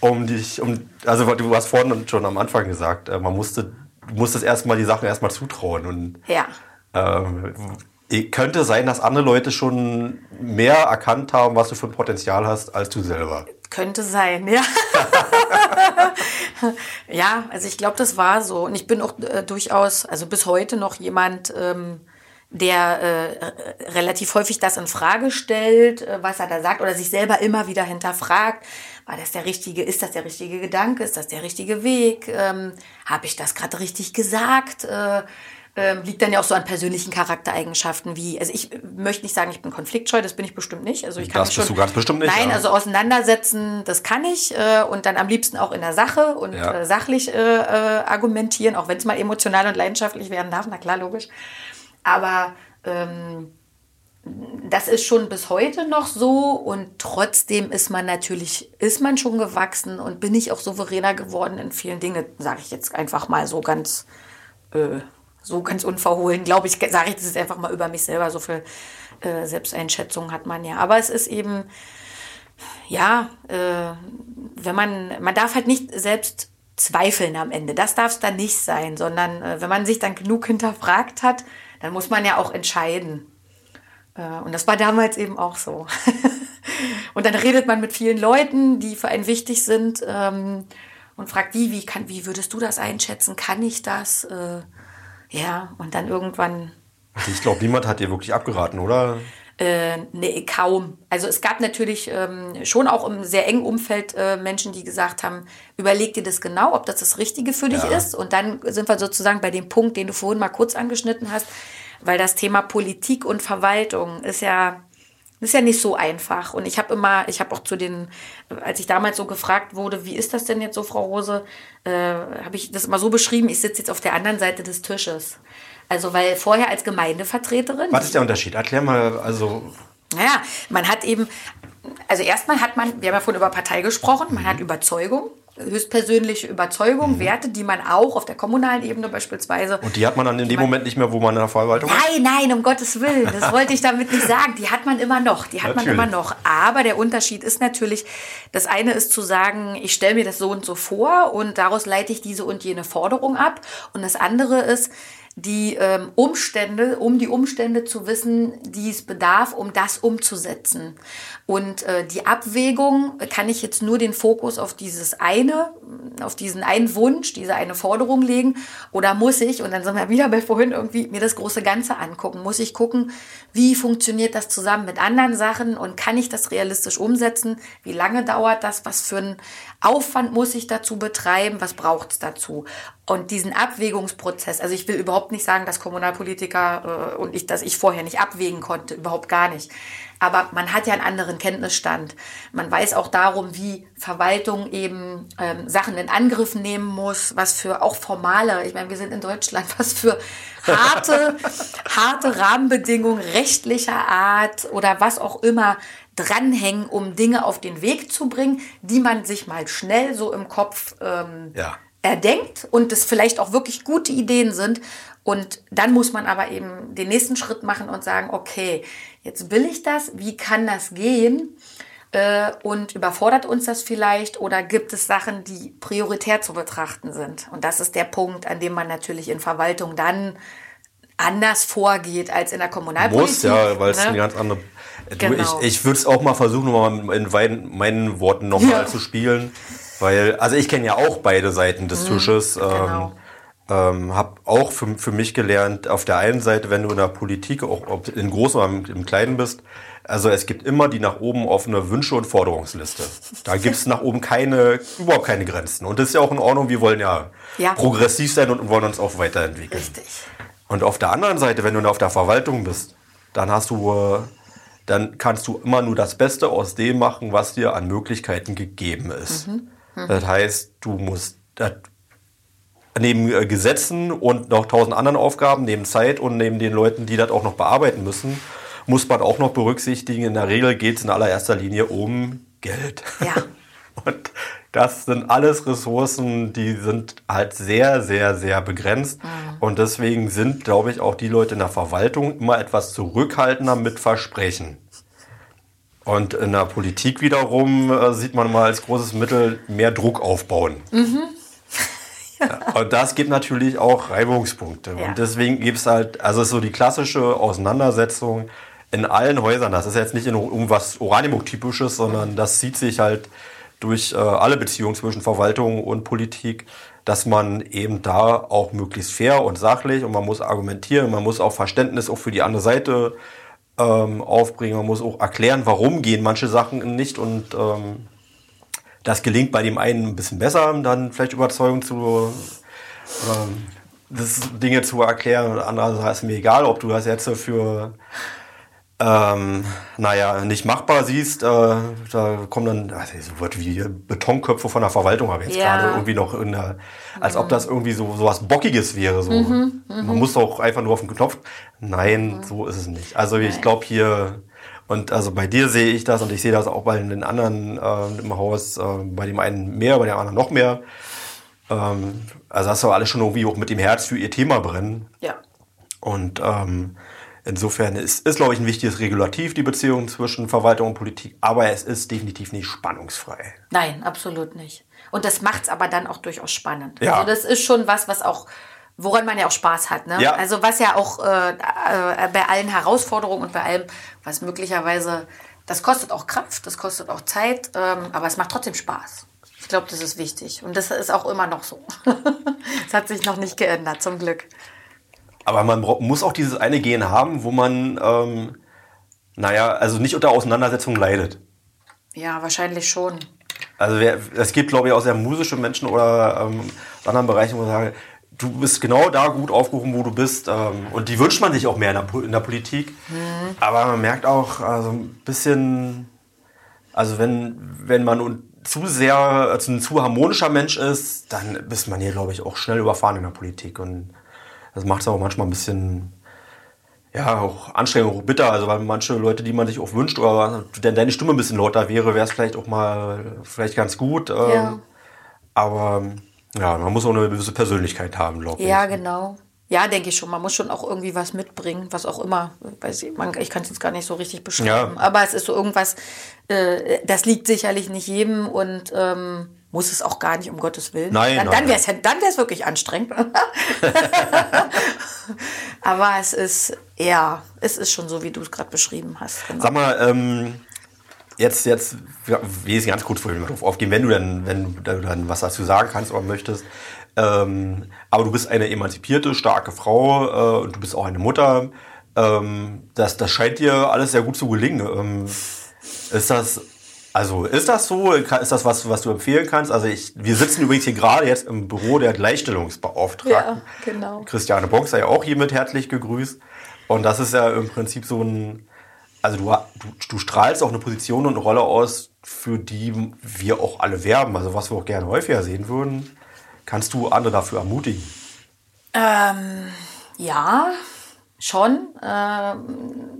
um dich, um, also du hast vorhin schon am Anfang gesagt, äh, man musste, du musstest erstmal die Sachen erstmal zutrauen. Und ja. äh, könnte sein, dass andere Leute schon mehr erkannt haben, was du für ein Potenzial hast, als du selber. Könnte sein, ja. [LAUGHS] [LAUGHS] [LAUGHS] ja, also ich glaube, das war so. Und ich bin auch äh, durchaus, also bis heute noch jemand, ähm, der äh, relativ häufig das in Frage stellt, äh, was er da sagt, oder sich selber immer wieder hinterfragt. War das der richtige, ist das der richtige Gedanke, ist das der richtige Weg? Ähm, Habe ich das gerade richtig gesagt? Äh, ähm, liegt dann ja auch so an persönlichen Charaktereigenschaften wie, also ich möchte nicht sagen, ich bin konfliktscheu, das bin ich bestimmt nicht. Also ich kann das bist schon, du ganz bestimmt nicht. Nein, ja. also auseinandersetzen, das kann ich äh, und dann am liebsten auch in der Sache und ja. äh, sachlich äh, äh argumentieren, auch wenn es mal emotional und leidenschaftlich werden darf, na klar, logisch. Aber ähm, das ist schon bis heute noch so und trotzdem ist man natürlich, ist man schon gewachsen und bin ich auch souveräner geworden in vielen Dingen, sage ich jetzt einfach mal so ganz äh, so ganz unverhohlen, glaube ich, sage ich das jetzt einfach mal über mich selber. So viel äh, Selbsteinschätzung hat man ja. Aber es ist eben, ja, äh, wenn man, man darf halt nicht selbst zweifeln am Ende. Das darf es dann nicht sein, sondern äh, wenn man sich dann genug hinterfragt hat, dann muss man ja auch entscheiden. Äh, und das war damals eben auch so. [LAUGHS] und dann redet man mit vielen Leuten, die für einen wichtig sind ähm, und fragt die, wie, kann, wie würdest du das einschätzen? Kann ich das? Äh, ja, und dann irgendwann. Also ich glaube, niemand hat dir wirklich abgeraten, oder? Äh, nee, kaum. Also es gab natürlich ähm, schon auch im sehr engen Umfeld äh, Menschen, die gesagt haben, überleg dir das genau, ob das das Richtige für dich ja. ist. Und dann sind wir sozusagen bei dem Punkt, den du vorhin mal kurz angeschnitten hast, weil das Thema Politik und Verwaltung ist ja ist ja nicht so einfach. Und ich habe immer, ich habe auch zu den, als ich damals so gefragt wurde, wie ist das denn jetzt so, Frau Rose, äh, habe ich das immer so beschrieben, ich sitze jetzt auf der anderen Seite des Tisches. Also, weil vorher als Gemeindevertreterin. Was ist der Unterschied? Erklär mal, also. Naja, man hat eben, also erstmal hat man, wir haben ja vorhin über Partei gesprochen, man hat Überzeugung, höchstpersönliche Überzeugung, mhm. Werte, die man auch auf der kommunalen Ebene beispielsweise. Und die hat man dann in dem Moment nicht mehr, wo man in der Verwaltung ist? Nein, nein, um Gottes Willen. Das [LAUGHS] wollte ich damit nicht sagen. Die hat man immer noch. Die hat natürlich. man immer noch. Aber der Unterschied ist natürlich, das eine ist zu sagen, ich stelle mir das so und so vor und daraus leite ich diese und jene Forderung ab. Und das andere ist, die ähm, Umstände, um die Umstände zu wissen, die es bedarf, um das umzusetzen. Und äh, die Abwägung kann ich jetzt nur den Fokus auf dieses eine, auf diesen einen Wunsch, diese eine Forderung legen, oder muss ich, und dann sind wir wieder bei vorhin irgendwie, mir das große Ganze angucken, muss ich gucken, wie funktioniert das zusammen mit anderen Sachen und kann ich das realistisch umsetzen? Wie lange dauert das? Was für einen Aufwand muss ich dazu betreiben? Was braucht es dazu? Und diesen Abwägungsprozess, also ich will überhaupt nicht sagen, dass Kommunalpolitiker äh, und ich, dass ich vorher nicht abwägen konnte, überhaupt gar nicht. Aber man hat ja einen anderen Kenntnisstand. Man weiß auch darum, wie Verwaltung eben ähm, Sachen in Angriff nehmen muss, was für auch formale, ich meine, wir sind in Deutschland, [LAUGHS] was für harte, [LAUGHS] harte Rahmenbedingungen rechtlicher Art oder was auch immer dranhängen, um Dinge auf den Weg zu bringen, die man sich mal schnell so im Kopf ähm, ja. Erdenkt und es vielleicht auch wirklich gute Ideen sind. Und dann muss man aber eben den nächsten Schritt machen und sagen, okay, jetzt will ich das, wie kann das gehen? Äh, und überfordert uns das vielleicht oder gibt es Sachen, die prioritär zu betrachten sind? Und das ist der Punkt, an dem man natürlich in Verwaltung dann anders vorgeht als in der Kommunalpolitik. Muss, ja, weil es ne? eine ganz andere Genau. ich ich würde es auch mal versuchen, mal in meinen, meinen Worten nochmal ja. zu spielen. Weil, also ich kenne ja auch beide Seiten des mhm, Tisches. Genau. Ähm, ähm, habe auch für, für mich gelernt, auf der einen Seite, wenn du in der Politik, auch ob in groß oder im, im Kleinen bist, also es gibt immer die nach oben offene Wünsche- und Forderungsliste. Da gibt es nach oben keine, überhaupt keine Grenzen. Und das ist ja auch in Ordnung, wir wollen ja, ja. progressiv sein und wollen uns auch weiterentwickeln. Richtig. Und auf der anderen Seite, wenn du auf der Verwaltung bist, dann hast du äh, dann kannst du immer nur das Beste aus dem machen, was dir an Möglichkeiten gegeben ist. Mhm. Mhm. Das heißt, du musst neben äh, Gesetzen und noch tausend anderen Aufgaben, neben Zeit und neben den Leuten, die das auch noch bearbeiten müssen, muss man auch noch berücksichtigen, in der Regel geht es in allererster Linie um Geld. Ja. [LAUGHS] Und das sind alles Ressourcen, die sind halt sehr, sehr, sehr begrenzt. Mhm. Und deswegen sind, glaube ich, auch die Leute in der Verwaltung immer etwas zurückhaltender mit Versprechen. Und in der Politik wiederum äh, sieht man mal als großes Mittel mehr Druck aufbauen. Mhm. [LAUGHS] ja. Und das gibt natürlich auch Reibungspunkte. Ja. Und deswegen gibt es halt, also so die klassische Auseinandersetzung in allen Häusern. Das ist jetzt nicht in irgendwas Oranienburg-typisches, sondern das zieht sich halt durch äh, alle Beziehungen zwischen Verwaltung und Politik, dass man eben da auch möglichst fair und sachlich und man muss argumentieren, man muss auch Verständnis auch für die andere Seite ähm, aufbringen, man muss auch erklären, warum gehen manche Sachen nicht und ähm, das gelingt bei dem einen ein bisschen besser, dann vielleicht Überzeugung zu ähm, das Dinge zu erklären. Andererseits ist mir egal, ob du das jetzt für ähm, naja, nicht machbar siehst, äh, da kommen dann also so wird wie Betonköpfe von der Verwaltung habe ich jetzt ja. gerade irgendwie noch in der, als mhm. ob das irgendwie so, so was Bockiges wäre. So. Mhm, mhm. Man muss doch einfach nur auf den Knopf. Nein, mhm. so ist es nicht. Also ich glaube hier, und also bei dir sehe ich das und ich sehe das auch bei den anderen äh, im Haus, äh, bei dem einen mehr, bei dem anderen noch mehr. Ähm, also hast du alles schon irgendwie auch mit dem Herz für ihr Thema brennen. Ja. Und ähm, Insofern ist, ist, glaube ich, ein wichtiges Regulativ, die Beziehung zwischen Verwaltung und Politik, aber es ist definitiv nicht spannungsfrei. Nein, absolut nicht. Und das macht es aber dann auch durchaus spannend. Ja. Also das ist schon was, was auch, woran man ja auch Spaß hat. Ne? Ja. Also was ja auch äh, äh, bei allen Herausforderungen und bei allem, was möglicherweise, das kostet auch Kraft, das kostet auch Zeit, ähm, aber es macht trotzdem Spaß. Ich glaube, das ist wichtig. Und das ist auch immer noch so. [LAUGHS] Es hat sich noch nicht geändert, zum Glück. Aber man muss auch dieses eine Gen haben, wo man, ähm, naja, also nicht unter Auseinandersetzung leidet. Ja, wahrscheinlich schon. Also es gibt, glaube ich, auch sehr musische Menschen oder ähm, anderen Bereichen, wo man sagen, du bist genau da gut aufgehoben, wo du bist. Ähm, und die wünscht man sich auch mehr in der, in der Politik. Mhm. Aber man merkt auch also ein bisschen, also wenn, wenn man zu sehr, also ein zu harmonischer Mensch ist, dann ist man hier, glaube ich, auch schnell überfahren in der Politik. Und das macht es auch manchmal ein bisschen ja, auch anstrengend, auch bitter. Also weil manche Leute, die man sich auch wünscht, oder wenn deine Stimme ein bisschen lauter wäre, wäre es vielleicht auch mal vielleicht ganz gut. Ähm, ja. Aber ja, man muss auch eine gewisse Persönlichkeit haben, glaube ich. Ja, genau. Ja, denke ich schon. Man muss schon auch irgendwie was mitbringen, was auch immer. Weiß ich man, ich kann es jetzt gar nicht so richtig beschreiben. Ja. Aber es ist so irgendwas, äh, das liegt sicherlich nicht jedem und ähm, muss es auch gar nicht, um Gottes Willen. Nein, dann, dann wäre es dann wär's wirklich anstrengend. [LAUGHS] Aber es ist, ja, es ist schon so, wie du es gerade beschrieben hast. Genau. Sag mal, ähm, jetzt, jetzt, wie ist ganz kurz vorhin drauf aufgehen, wenn du dann, wenn du dann was dazu sagen kannst oder möchtest. Ähm, aber du bist eine emanzipierte, starke Frau äh, und du bist auch eine Mutter. Ähm, das, das scheint dir alles sehr gut zu gelingen. Ähm, ist das also ist das so? Ist das was, was du empfehlen kannst? Also ich, wir sitzen übrigens hier gerade jetzt im Büro der Gleichstellungsbeauftragten. Ja, genau. Christiane Bock sei auch hiermit herzlich gegrüßt. Und das ist ja im Prinzip so ein, also du, du, du strahlst auch eine Position und eine Rolle aus, für die wir auch alle werben. Also was wir auch gerne häufiger sehen würden. Kannst du andere dafür ermutigen? Ähm, ja, schon. Ähm,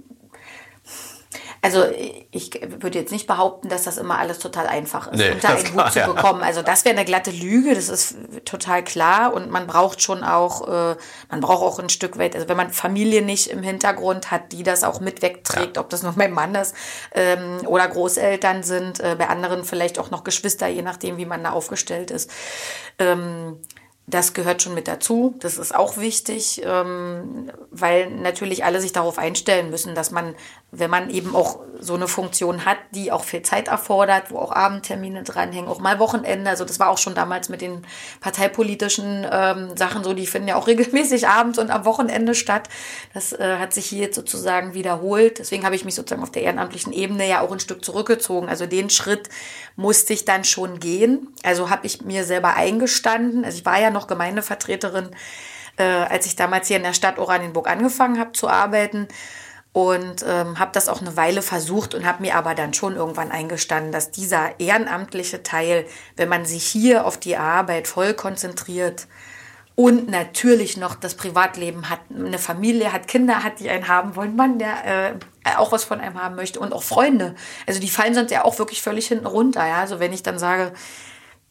also ich würde jetzt nicht behaupten, dass das immer alles total einfach ist, nee, unter einen Hut zu bekommen. Also das wäre eine glatte Lüge, das ist total klar. Und man braucht schon auch, äh, man braucht auch ein Stück weit, also wenn man Familie nicht im Hintergrund hat, die das auch mit wegträgt, ja. ob das noch mein Mann ist ähm, oder Großeltern sind, äh, bei anderen vielleicht auch noch Geschwister, je nachdem, wie man da aufgestellt ist. Ähm, das gehört schon mit dazu. Das ist auch wichtig, ähm, weil natürlich alle sich darauf einstellen müssen, dass man, wenn man eben auch so eine Funktion hat, die auch viel Zeit erfordert, wo auch Abendtermine dranhängen, auch mal Wochenende. Also das war auch schon damals mit den parteipolitischen ähm, Sachen so, die finden ja auch [LAUGHS] regelmäßig abends und am Wochenende statt. Das äh, hat sich hier jetzt sozusagen wiederholt. Deswegen habe ich mich sozusagen auf der ehrenamtlichen Ebene ja auch ein Stück zurückgezogen. Also den Schritt musste ich dann schon gehen. Also habe ich mir selber eingestanden. Also ich war ja noch Gemeindevertreterin, äh, als ich damals hier in der Stadt Oranienburg angefangen habe zu arbeiten. Und ähm, habe das auch eine Weile versucht und habe mir aber dann schon irgendwann eingestanden, dass dieser ehrenamtliche Teil, wenn man sich hier auf die Arbeit voll konzentriert, und natürlich noch das Privatleben hat, eine Familie hat, Kinder hat, die einen haben wollen, Mann, der äh, auch was von einem haben möchte und auch Freunde. Also die fallen sonst ja auch wirklich völlig hinten runter. Ja? Also wenn ich dann sage,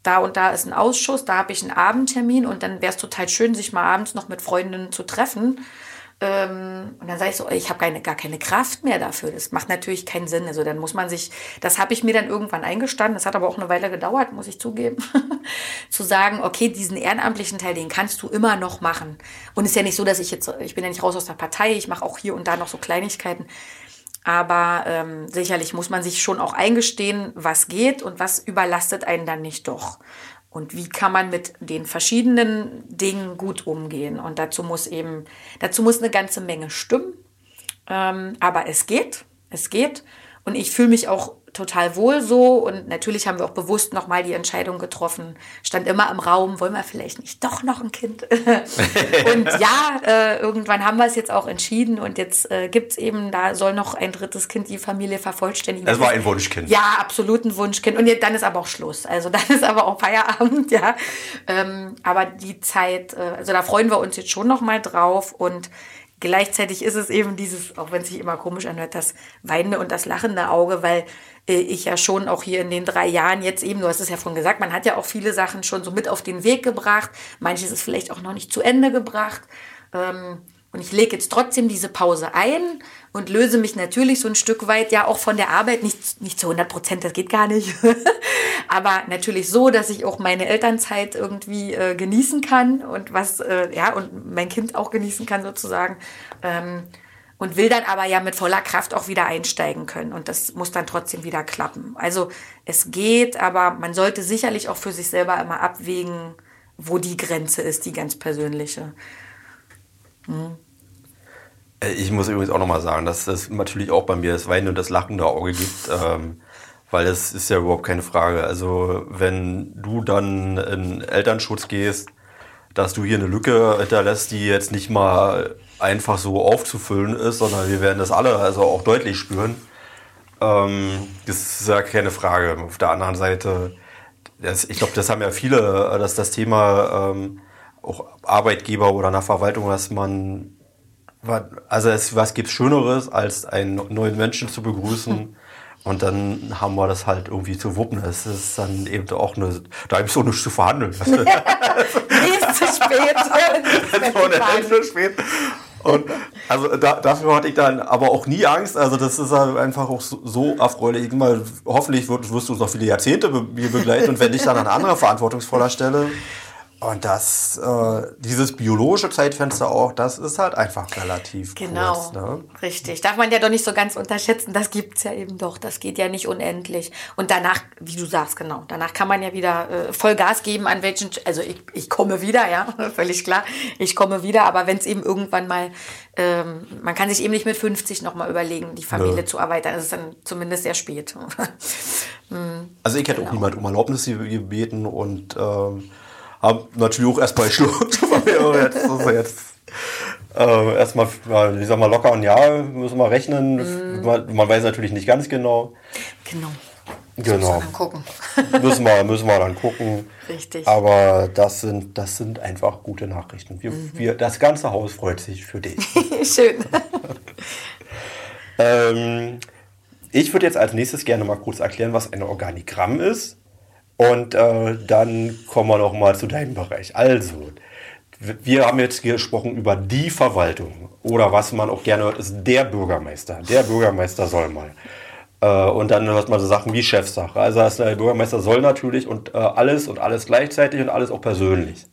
da und da ist ein Ausschuss, da habe ich einen Abendtermin und dann wäre es total schön, sich mal abends noch mit Freundinnen zu treffen ähm, und dann sage ich so, ich habe gar keine Kraft mehr dafür. Das macht natürlich keinen Sinn. Also dann muss man sich, das habe ich mir dann irgendwann eingestanden, das hat aber auch eine Weile gedauert, muss ich zugeben, [LAUGHS] zu sagen, okay, diesen ehrenamtlichen Teil, den kannst du immer noch machen. Und es ist ja nicht so, dass ich jetzt, ich bin ja nicht raus aus der Partei, ich mache auch hier und da noch so Kleinigkeiten. Aber ähm, sicherlich muss man sich schon auch eingestehen, was geht und was überlastet einen dann nicht doch. Und wie kann man mit den verschiedenen Dingen gut umgehen? Und dazu muss eben, dazu muss eine ganze Menge stimmen. Ähm, aber es geht, es geht. Und ich fühle mich auch total wohl so. Und natürlich haben wir auch bewusst nochmal die Entscheidung getroffen. Stand immer im Raum, wollen wir vielleicht nicht doch noch ein Kind? [LAUGHS] und ja, äh, irgendwann haben wir es jetzt auch entschieden. Und jetzt äh, gibt es eben, da soll noch ein drittes Kind die Familie vervollständigen. Das war ein Wunschkind. Ja, absolut ein Wunschkind. Und jetzt, dann ist aber auch Schluss. Also [LAUGHS] dann ist aber auch Feierabend, ja. Ähm, aber die Zeit, äh, also da freuen wir uns jetzt schon nochmal drauf. Und Gleichzeitig ist es eben dieses, auch wenn es sich immer komisch anhört, das weinende und das lachende Auge, weil äh, ich ja schon auch hier in den drei Jahren jetzt eben, du hast es ja von gesagt, man hat ja auch viele Sachen schon so mit auf den Weg gebracht. Manches ist vielleicht auch noch nicht zu Ende gebracht. Ähm, und ich lege jetzt trotzdem diese Pause ein und löse mich natürlich so ein Stück weit ja auch von der Arbeit, nicht, nicht zu 100 Prozent, das geht gar nicht, [LAUGHS] aber natürlich so, dass ich auch meine Elternzeit irgendwie äh, genießen kann und was, äh, ja, und mein Kind auch genießen kann sozusagen. Ähm, und will dann aber ja mit voller Kraft auch wieder einsteigen können. Und das muss dann trotzdem wieder klappen. Also es geht, aber man sollte sicherlich auch für sich selber immer abwägen, wo die Grenze ist, die ganz persönliche. Hm. Ich muss übrigens auch nochmal sagen, dass es natürlich auch bei mir das weinende und das lachende Auge gibt, ähm, weil das ist ja überhaupt keine Frage. Also wenn du dann in Elternschutz gehst, dass du hier eine Lücke hinterlässt, die jetzt nicht mal einfach so aufzufüllen ist, sondern wir werden das alle also auch deutlich spüren. Ähm, das ist ja keine Frage. Auf der anderen Seite, das, ich glaube, das haben ja viele, dass das Thema ähm, auch Arbeitgeber oder einer Verwaltung, dass man, also es, was gibt's Schöneres, als einen neuen Menschen zu begrüßen. [LAUGHS] Und dann haben wir das halt irgendwie zu wuppen. Das ist dann eben auch eine, da gibt es auch nichts zu verhandeln. [LAUGHS] Nie ist zu spät. [LAUGHS] ist zu spät. Und also da, dafür hatte ich dann aber auch nie Angst. Also das ist halt einfach auch so, so erfreulich. Mal, hoffentlich wirst, wirst du uns noch viele Jahrzehnte be begleiten und wenn ich dann an anderer verantwortungsvoller Stelle und das, äh, dieses biologische Zeitfenster auch, das ist halt einfach relativ genau, kurz. Genau, richtig. Darf man ja doch nicht so ganz unterschätzen. Das gibt's ja eben doch. Das geht ja nicht unendlich. Und danach, wie du sagst, genau, danach kann man ja wieder äh, voll Gas geben, an welchen, also ich, ich komme wieder, ja, [LAUGHS] völlig klar, ich komme wieder. Aber wenn es eben irgendwann mal, ähm, man kann sich eben nicht mit 50 nochmal überlegen, die Familie ja. zu erweitern. Das ist dann zumindest sehr spät. [LAUGHS] hm, also ich hätte genau. auch niemand um Erlaubnis gebeten und ähm, haben natürlich auch erstmal geschluckt. [LAUGHS] jetzt, ist jetzt äh, erstmal, ich sag mal, locker ein Jahr müssen wir rechnen. Mm. Man, man, weiß natürlich nicht ganz genau. Genau. Das genau. Müssen wir dann gucken. [LAUGHS] müssen, wir, müssen wir dann gucken. Richtig. Aber das sind, das sind einfach gute Nachrichten. Wir, mhm. wir, das ganze Haus freut sich für dich. [LAUGHS] Schön. ähm, ich würde jetzt als nächstes gerne mal kurz erklären, was ein Organigramm ist. Und äh, dann kommen wir noch mal zu deinem Bereich. Also, wir haben jetzt gesprochen über die Verwaltung oder was man auch gerne hört, ist der Bürgermeister. Der Bürgermeister soll mal. Äh, und dann hört man so Sachen wie Chefsache. Also der Bürgermeister soll natürlich und äh, alles und alles gleichzeitig und alles auch persönlich.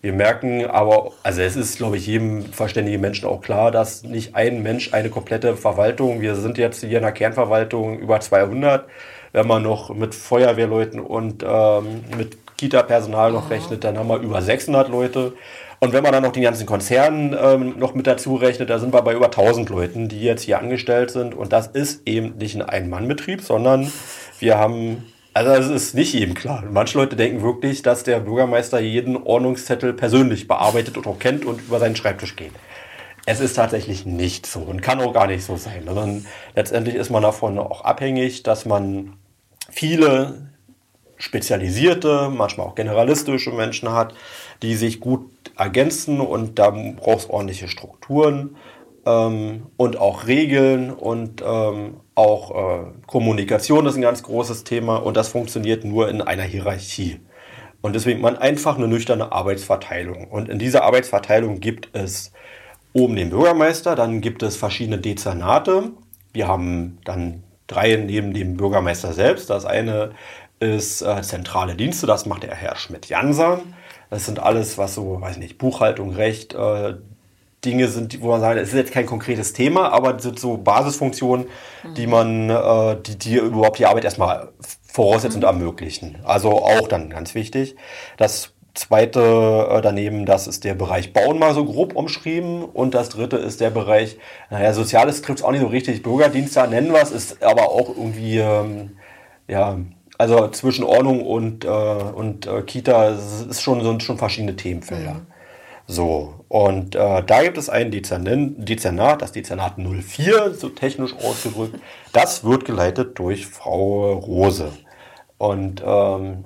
Wir merken aber, also es ist, glaube ich, jedem verständigen Menschen auch klar, dass nicht ein Mensch eine komplette Verwaltung, wir sind jetzt hier in der Kernverwaltung über 200, wenn man noch mit Feuerwehrleuten und ähm, mit Kita-Personal noch rechnet, dann haben wir über 600 Leute. Und wenn man dann noch den ganzen Konzern ähm, noch mit dazu rechnet, da sind wir bei über 1000 Leuten, die jetzt hier angestellt sind. Und das ist eben nicht ein Ein-Mann-Betrieb, sondern wir haben, also es ist nicht jedem klar. Manche Leute denken wirklich, dass der Bürgermeister jeden Ordnungszettel persönlich bearbeitet und auch kennt und über seinen Schreibtisch geht. Es ist tatsächlich nicht so und kann auch gar nicht so sein, sondern letztendlich ist man davon auch abhängig, dass man viele spezialisierte, manchmal auch generalistische Menschen hat, die sich gut ergänzen und da braucht es ordentliche Strukturen ähm, und auch Regeln und ähm, auch äh, Kommunikation ist ein ganz großes Thema und das funktioniert nur in einer Hierarchie. Und deswegen man einfach eine nüchterne Arbeitsverteilung. Und in dieser Arbeitsverteilung gibt es oben den Bürgermeister, dann gibt es verschiedene Dezernate. Wir haben dann drei neben dem Bürgermeister selbst. Das eine ist äh, zentrale Dienste, das macht der Herr Schmidt-Janser. Das sind alles, was so, weiß nicht, Buchhaltung, Recht, äh, Dinge sind, wo man sagt, es ist jetzt kein konkretes Thema, aber es sind so Basisfunktionen, mhm. die man, äh, die, die überhaupt die Arbeit erstmal voraussetzen mhm. und ermöglichen. Also auch dann ganz wichtig. Das zweite äh, daneben, das ist der Bereich Bauen mal so grob umschrieben. Und das dritte ist der Bereich, naja, Soziales trifft es auch nicht so richtig. Bürgerdienste nennen wir es, ist aber auch irgendwie, ähm, ja, also zwischen Ordnung und, äh, und äh, Kita ist schon, sind schon verschiedene Themenfelder. Mhm. So, und äh, da gibt es ein Dezernat, das Dezernat 04, so technisch ausgedrückt. Das wird geleitet durch Frau Rose. Und ähm,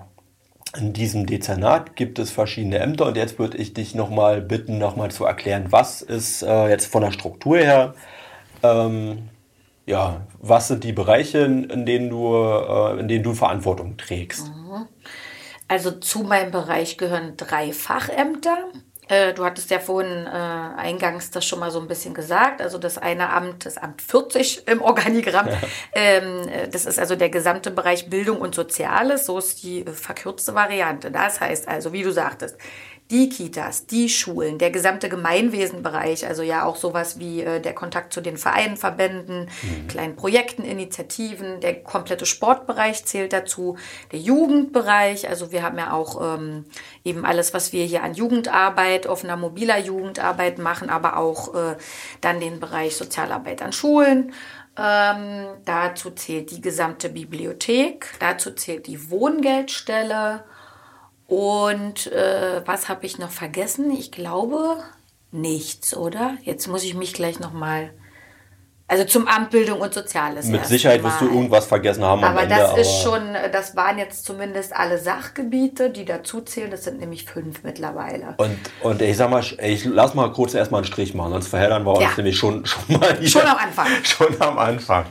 in diesem Dezernat gibt es verschiedene Ämter und jetzt würde ich dich nochmal bitten, nochmal zu erklären, was ist äh, jetzt von der Struktur her, ähm, ja, was sind die Bereiche, in denen du, äh, in denen du Verantwortung trägst? Mhm. Also zu meinem Bereich gehören drei Fachämter. Äh, du hattest ja vorhin äh, eingangs das schon mal so ein bisschen gesagt. Also das eine Amt, das Amt 40 im Organigramm, ja. ähm, äh, das ist also der gesamte Bereich Bildung und Soziales. So ist die verkürzte Variante. Das heißt also, wie du sagtest, die Kitas, die Schulen, der gesamte Gemeinwesenbereich, also ja auch sowas wie äh, der Kontakt zu den Vereinen, Verbänden, mhm. kleinen Projekten, Initiativen, der komplette Sportbereich zählt dazu, der Jugendbereich, also wir haben ja auch ähm, eben alles, was wir hier an Jugendarbeit, offener mobiler Jugendarbeit machen, aber auch äh, dann den Bereich Sozialarbeit an Schulen. Ähm, dazu zählt die gesamte Bibliothek, dazu zählt die Wohngeldstelle, und äh, was habe ich noch vergessen? Ich glaube nichts, oder? Jetzt muss ich mich gleich noch mal Also zum Amt Bildung und Soziales. Mit Sicherheit wirst du irgendwas vergessen haben aber am Ende. Das ist aber schon, das waren jetzt zumindest alle Sachgebiete, die dazuzählen. Das sind nämlich fünf mittlerweile. Und, und ich sag mal, ich lass mal kurz erstmal einen Strich machen, sonst verheddern wir uns ja. nämlich schon, schon mal hier. Schon am Anfang. [LAUGHS] Schon am Anfang.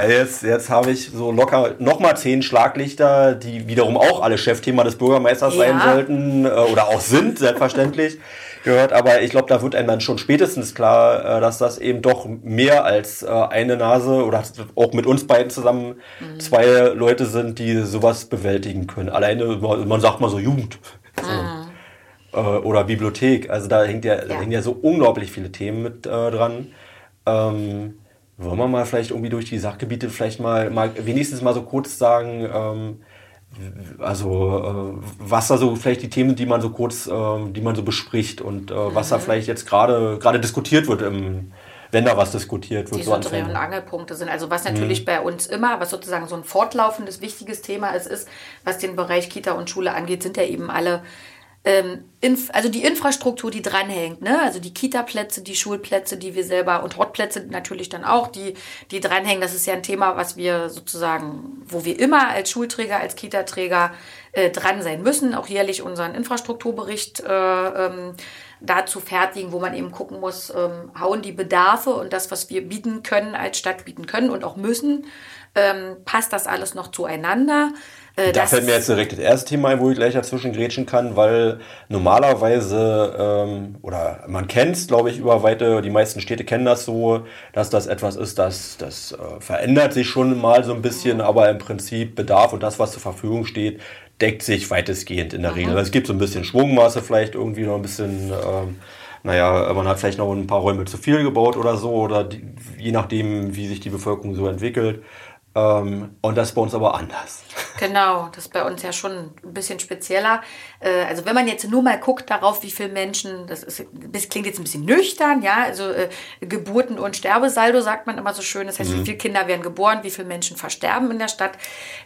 Äh, jetzt, jetzt habe ich so locker nochmal zehn Schlaglichter, die wiederum auch alle Chefthema des Bürgermeisters ja. sein sollten äh, oder auch sind, selbstverständlich [LAUGHS] gehört. Aber ich glaube, da wird einem dann schon spätestens klar, äh, dass das eben doch mehr als eine Nase oder auch mit uns beiden zusammen mhm. zwei Leute sind, die sowas bewältigen können. Alleine, man sagt mal so Jugend. Mhm. Oder Bibliothek. Also da hängt ja, ja. Da hängen ja so unglaublich viele Themen mit äh, dran. Ähm, wollen wir mal vielleicht irgendwie durch die Sachgebiete vielleicht mal, mal wenigstens mal so kurz sagen, ähm, also äh, was da so vielleicht die Themen, die man so kurz, äh, die man so bespricht und äh, mhm. was da mhm. vielleicht jetzt gerade gerade diskutiert wird im wenn da was diskutiert wird. Die so Dreh- und Angelpunkte sind. Also was natürlich mhm. bei uns immer, was sozusagen so ein fortlaufendes, wichtiges Thema ist, ist, was den Bereich Kita und Schule angeht, sind ja eben alle ähm, also die Infrastruktur, die dranhängt, ne? also die Kita-Plätze, die Schulplätze, die wir selber und Hortplätze natürlich dann auch, die, die dranhängen. Das ist ja ein Thema, was wir sozusagen, wo wir immer als Schulträger, als Kita-Träger äh, dran sein müssen, auch jährlich unseren Infrastrukturbericht äh, ähm, dazu fertigen, wo man eben gucken muss, ähm, hauen die Bedarfe und das, was wir bieten können, als Stadt bieten können und auch müssen, ähm, passt das alles noch zueinander. Äh, da fällt mir jetzt direkt das erste Thema ein, wo ich gleich dazwischen grätschen kann, weil normalerweise, ähm, oder man kennt es, glaube ich, über weite, die meisten Städte kennen das so, dass das etwas ist, das, das äh, verändert sich schon mal so ein bisschen, aber im Prinzip Bedarf und das, was zur Verfügung steht, deckt sich weitestgehend in der mhm. Regel. Also es gibt so ein bisschen Schwungmaße, vielleicht irgendwie noch ein bisschen... Ähm, naja, man hat vielleicht noch ein paar Räume zu viel gebaut oder so, oder die, je nachdem, wie sich die Bevölkerung so entwickelt. Ähm, und das ist bei uns aber anders. [LAUGHS] Genau, das ist bei uns ja schon ein bisschen spezieller. Äh, also wenn man jetzt nur mal guckt darauf, wie viele Menschen, das, ist, das klingt jetzt ein bisschen nüchtern, ja, also äh, Geburten- und Sterbesaldo sagt man immer so schön. Das heißt, mhm. wie viele Kinder werden geboren, wie viele Menschen versterben in der Stadt,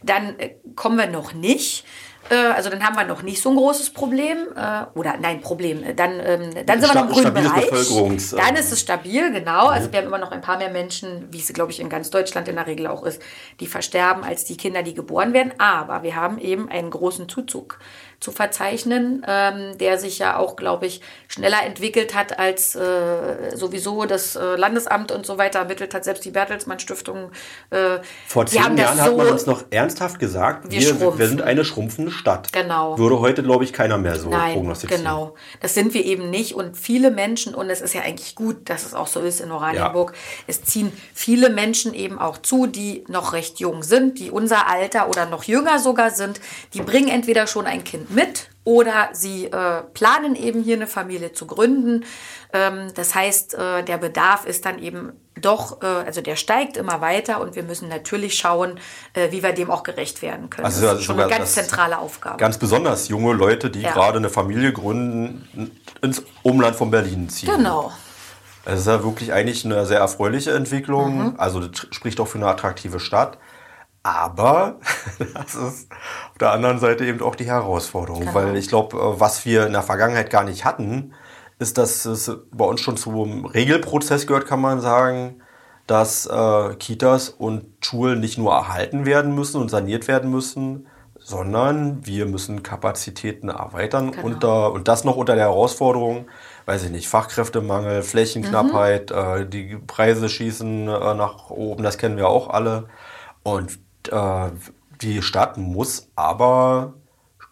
dann äh, kommen wir noch nicht. Äh, also dann haben wir noch nicht so ein großes Problem. Äh, oder nein, Problem. Dann, ähm, dann sind wir noch im grünen Bereich. Dann ist es stabil, genau. Also wir haben immer noch ein paar mehr Menschen, wie es, glaube ich, in ganz Deutschland in der Regel auch ist, die versterben als die Kinder, die geboren werden. Aber wir haben eben einen großen Zuzug zu verzeichnen, ähm, der sich ja auch, glaube ich, schneller entwickelt hat als äh, sowieso das äh, Landesamt und so weiter ermittelt hat, selbst die Bertelsmann Stiftung. Äh, Vor zehn Jahren so, hat man uns noch ernsthaft gesagt, wir, wir, wir, sind eine schrumpfende Stadt. Genau. Würde heute, glaube ich, keiner mehr so Nein, prognostizieren. Genau, das sind wir eben nicht und viele Menschen, und es ist ja eigentlich gut, dass es auch so ist in Oranienburg, ja. es ziehen viele Menschen eben auch zu, die noch recht jung sind, die unser Alter oder noch jünger sogar sind, die bringen entweder schon ein Kind mit oder sie äh, planen eben hier eine Familie zu gründen. Ähm, das heißt, äh, der Bedarf ist dann eben doch, äh, also der steigt immer weiter und wir müssen natürlich schauen, äh, wie wir dem auch gerecht werden können. Also, das ist schon eine ganz zentrale Aufgabe. Ganz besonders junge Leute, die ja. gerade eine Familie gründen, ins Umland von Berlin ziehen. Genau. Das ist ja wirklich eigentlich eine sehr erfreuliche Entwicklung. Mhm. Also das spricht auch für eine attraktive Stadt. Aber [LAUGHS] das ist auf der anderen Seite eben auch die Herausforderung, genau. weil ich glaube, äh, was wir in der Vergangenheit gar nicht hatten, ist, dass es bei uns schon zum Regelprozess gehört, kann man sagen, dass äh, Kitas und Schulen nicht nur erhalten werden müssen und saniert werden müssen, sondern wir müssen Kapazitäten erweitern genau. unter, und das noch unter der Herausforderung, weiß ich nicht, Fachkräftemangel, Flächenknappheit, mhm. äh, die Preise schießen äh, nach oben, das kennen wir auch alle. Und äh, die Stadt muss aber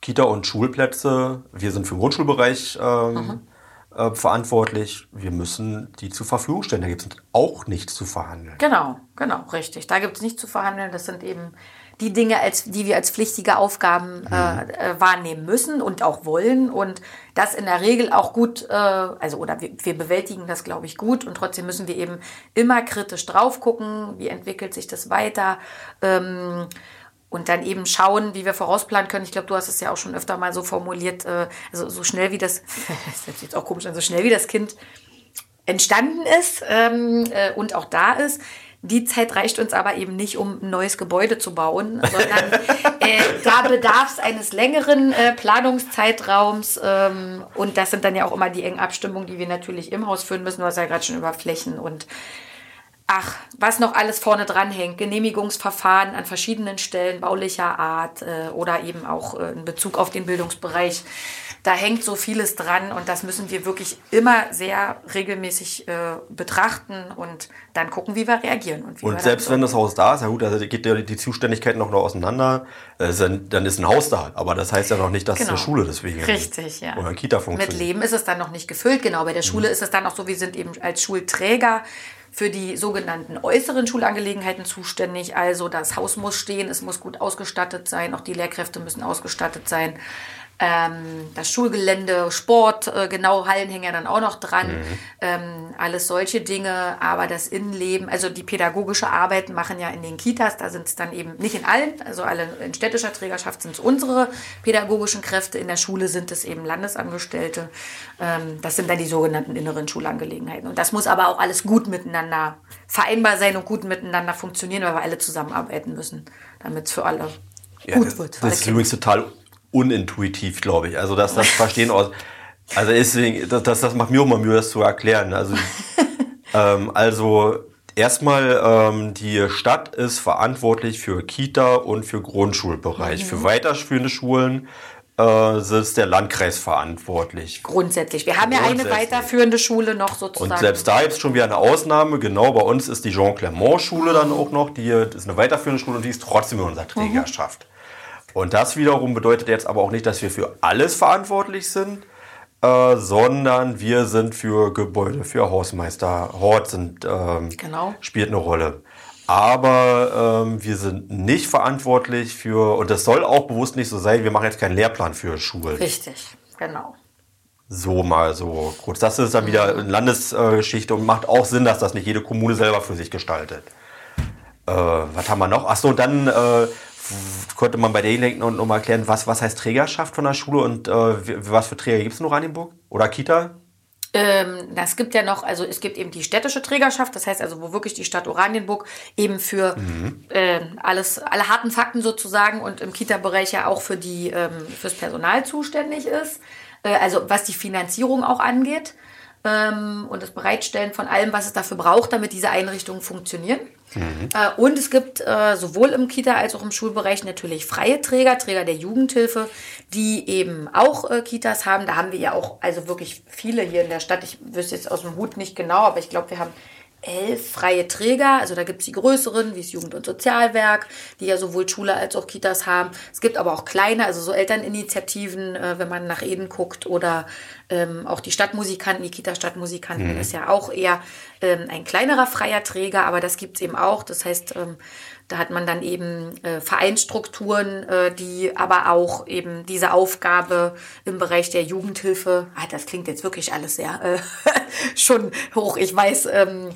Kita- und Schulplätze, wir sind für den Grundschulbereich ähm, äh, verantwortlich, wir müssen die zur Verfügung stellen. Da gibt es auch nichts zu verhandeln. Genau, genau, richtig. Da gibt es nichts zu verhandeln. Das sind eben die Dinge, als, die wir als pflichtige Aufgaben äh, mhm. äh, wahrnehmen müssen und auch wollen und das in der Regel auch gut, äh, also oder wir, wir bewältigen das, glaube ich, gut und trotzdem müssen wir eben immer kritisch drauf gucken, wie entwickelt sich das weiter. Ähm, und dann eben schauen, wie wir vorausplanen können. Ich glaube, du hast es ja auch schon öfter mal so formuliert, äh, also so schnell wie das, [LAUGHS] das ist jetzt auch komisch, so schnell wie das Kind entstanden ist ähm, äh, und auch da ist, die Zeit reicht uns aber eben nicht, um ein neues Gebäude zu bauen, [LAUGHS] sondern äh, da bedarf es eines längeren äh, Planungszeitraums. Ähm, und das sind dann ja auch immer die engen Abstimmungen, die wir natürlich im Haus führen müssen. Du hast ja gerade schon über Flächen und ach, was noch alles vorne dran hängt, Genehmigungsverfahren an verschiedenen Stellen baulicher Art äh, oder eben auch äh, in Bezug auf den Bildungsbereich. Da hängt so vieles dran und das müssen wir wirklich immer sehr regelmäßig äh, betrachten und dann gucken, wie wir reagieren. Und, und selbst wenn das Haus da ist, ja gut, also geht ja die Zuständigkeiten noch, noch auseinander, äh, dann ist ein Haus da. Aber das heißt ja noch nicht, dass genau. eine Schule deswegen Richtig, ja. oder Kita funktioniert. Mit Leben ist es dann noch nicht gefüllt. Genau, bei der Schule mhm. ist es dann auch so, wir sind eben als Schulträger für die sogenannten äußeren Schulangelegenheiten zuständig. Also das Haus muss stehen, es muss gut ausgestattet sein, auch die Lehrkräfte müssen ausgestattet sein ähm, das Schulgelände, Sport, äh, genau, Hallen hängen ja dann auch noch dran, mhm. ähm, alles solche Dinge, aber das Innenleben, also die pädagogische Arbeit machen ja in den Kitas, da sind es dann eben nicht in allen, also alle in städtischer Trägerschaft sind es unsere pädagogischen Kräfte, in der Schule sind es eben Landesangestellte, ähm, das sind dann die sogenannten inneren Schulangelegenheiten. Und das muss aber auch alles gut miteinander vereinbar sein und gut miteinander funktionieren, weil wir alle zusammenarbeiten müssen, damit es für alle ja, gut das, wird. Das ist übrigens total unintuitiv, glaube ich. Also dass das Verstehen aus. Also deswegen, das, das, das macht mir auch mal Mühe, das zu erklären. Also, [LAUGHS] ähm, also erstmal, ähm, die Stadt ist verantwortlich für Kita und für Grundschulbereich. Mhm. Für weiterführende Schulen äh, ist der Landkreis verantwortlich. Grundsätzlich. Wir haben ja eine weiterführende Schule noch sozusagen. Und selbst da gibt es schon wieder eine Ausnahme. Genau, bei uns ist die Jean Clermont-Schule dann auch noch. Die ist eine weiterführende Schule und die ist trotzdem in unserer mhm. Trägerschaft. Mhm. Und das wiederum bedeutet jetzt aber auch nicht, dass wir für alles verantwortlich sind, äh, sondern wir sind für Gebäude, für Hausmeister, Hort sind, ähm, genau. spielt eine Rolle. Aber ähm, wir sind nicht verantwortlich für, und das soll auch bewusst nicht so sein, wir machen jetzt keinen Lehrplan für Schulen. Richtig, genau. So mal so kurz. Das ist dann wieder eine Landesgeschichte und macht auch Sinn, dass das nicht jede Kommune selber für sich gestaltet. Äh, was haben wir noch? Achso, dann äh, konnte man bei denjenigen und nochmal erklären, was, was heißt Trägerschaft von der Schule und äh, was für Träger gibt es in Oranienburg? Oder Kita? Ähm, das gibt ja noch, also es gibt eben die städtische Trägerschaft, das heißt also, wo wirklich die Stadt Oranienburg eben für mhm. äh, alles, alle harten Fakten sozusagen und im Kita-Bereich ja auch für die, ähm, fürs Personal zuständig ist. Äh, also was die Finanzierung auch angeht ähm, und das Bereitstellen von allem, was es dafür braucht, damit diese Einrichtungen funktionieren. Mhm. Äh, und es gibt äh, sowohl im Kita- als auch im Schulbereich natürlich freie Träger, Träger der Jugendhilfe, die eben auch äh, Kitas haben. Da haben wir ja auch also wirklich viele hier in der Stadt. Ich wüsste jetzt aus dem Hut nicht genau, aber ich glaube, wir haben elf freie Träger. Also da gibt es die größeren, wie das Jugend- und Sozialwerk, die ja sowohl Schule als auch Kitas haben. Es gibt aber auch kleine, also so Elterninitiativen, äh, wenn man nach Eden guckt oder ähm, auch die Stadtmusikanten, die Kita-Stadtmusikanten mhm. ist ja auch eher ähm, ein kleinerer freier Träger, aber das gibt es eben auch. Das heißt, ähm, da hat man dann eben äh, Vereinsstrukturen, äh, die aber auch eben diese Aufgabe im Bereich der Jugendhilfe, ah, das klingt jetzt wirklich alles sehr äh, [LAUGHS] schon hoch, ich weiß, ähm,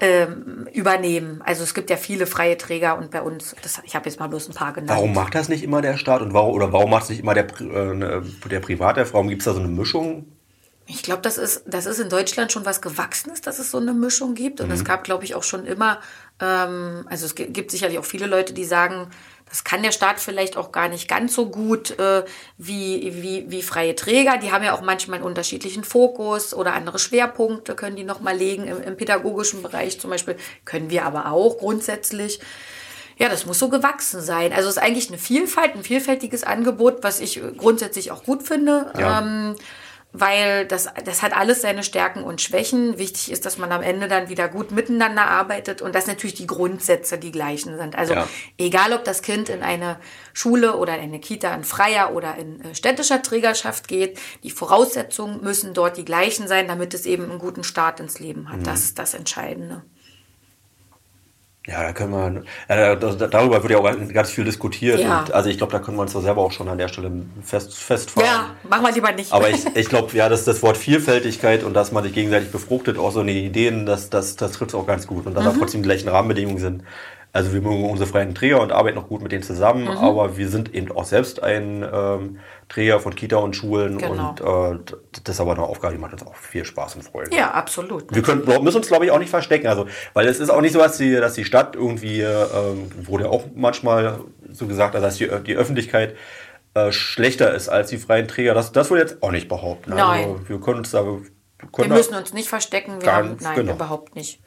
ähm, übernehmen. Also es gibt ja viele freie Träger und bei uns, das, ich habe jetzt mal bloß ein paar genannt. Warum macht das nicht immer der Staat und warum, oder warum macht es nicht immer der, äh, ne, der Private? Warum gibt es da so eine Mischung? Ich glaube, das ist, das ist in Deutschland schon was Gewachsenes, dass es so eine Mischung gibt. Und mhm. es gab, glaube ich, auch schon immer, also es gibt sicherlich auch viele Leute, die sagen, das kann der Staat vielleicht auch gar nicht ganz so gut äh, wie, wie, wie freie Träger. Die haben ja auch manchmal einen unterschiedlichen Fokus oder andere Schwerpunkte können die nochmal legen. Im, Im pädagogischen Bereich zum Beispiel können wir aber auch grundsätzlich. Ja, das muss so gewachsen sein. Also es ist eigentlich eine Vielfalt, ein vielfältiges Angebot, was ich grundsätzlich auch gut finde. Ja. Ähm, weil das, das hat alles seine Stärken und Schwächen. Wichtig ist, dass man am Ende dann wieder gut miteinander arbeitet und dass natürlich die Grundsätze die gleichen sind. Also ja. egal, ob das Kind in eine Schule oder in eine Kita in freier oder in äh, städtischer Trägerschaft geht, die Voraussetzungen müssen dort die gleichen sein, damit es eben einen guten Start ins Leben hat. Mhm. Das ist das Entscheidende. Ja, da können wir, äh, darüber wird ja auch ganz viel diskutiert. Ja. Und, also ich glaube, da können wir uns doch selber auch schon an der Stelle fest, festfahren. Ja, machen wir lieber nicht. Aber ich, [LAUGHS] ich glaube, ja, das, das Wort Vielfältigkeit und dass man sich gegenseitig befruchtet, auch so eine Ideen, das, das, das trifft es auch ganz gut. Und dass mhm. da trotzdem die gleichen Rahmenbedingungen sind. Also wir mögen unsere freien Träger und arbeiten noch gut mit denen zusammen, mhm. aber wir sind eben auch selbst ein ähm, Träger von Kita und Schulen genau. und äh, das ist aber eine Aufgabe, die macht uns auch viel Spaß und Freude. Ja, absolut. Wir können, müssen uns, glaube ich, auch nicht verstecken, also weil es ist auch nicht so, dass die, dass die Stadt irgendwie, ähm, wurde auch manchmal so gesagt, dass die, die Öffentlichkeit äh, schlechter ist als die freien Träger. Das, das würde jetzt auch nicht behaupten. Also nein. Also wir können uns da... Wir, wir müssen uns nicht verstecken, wir haben, nein, genau. überhaupt nicht.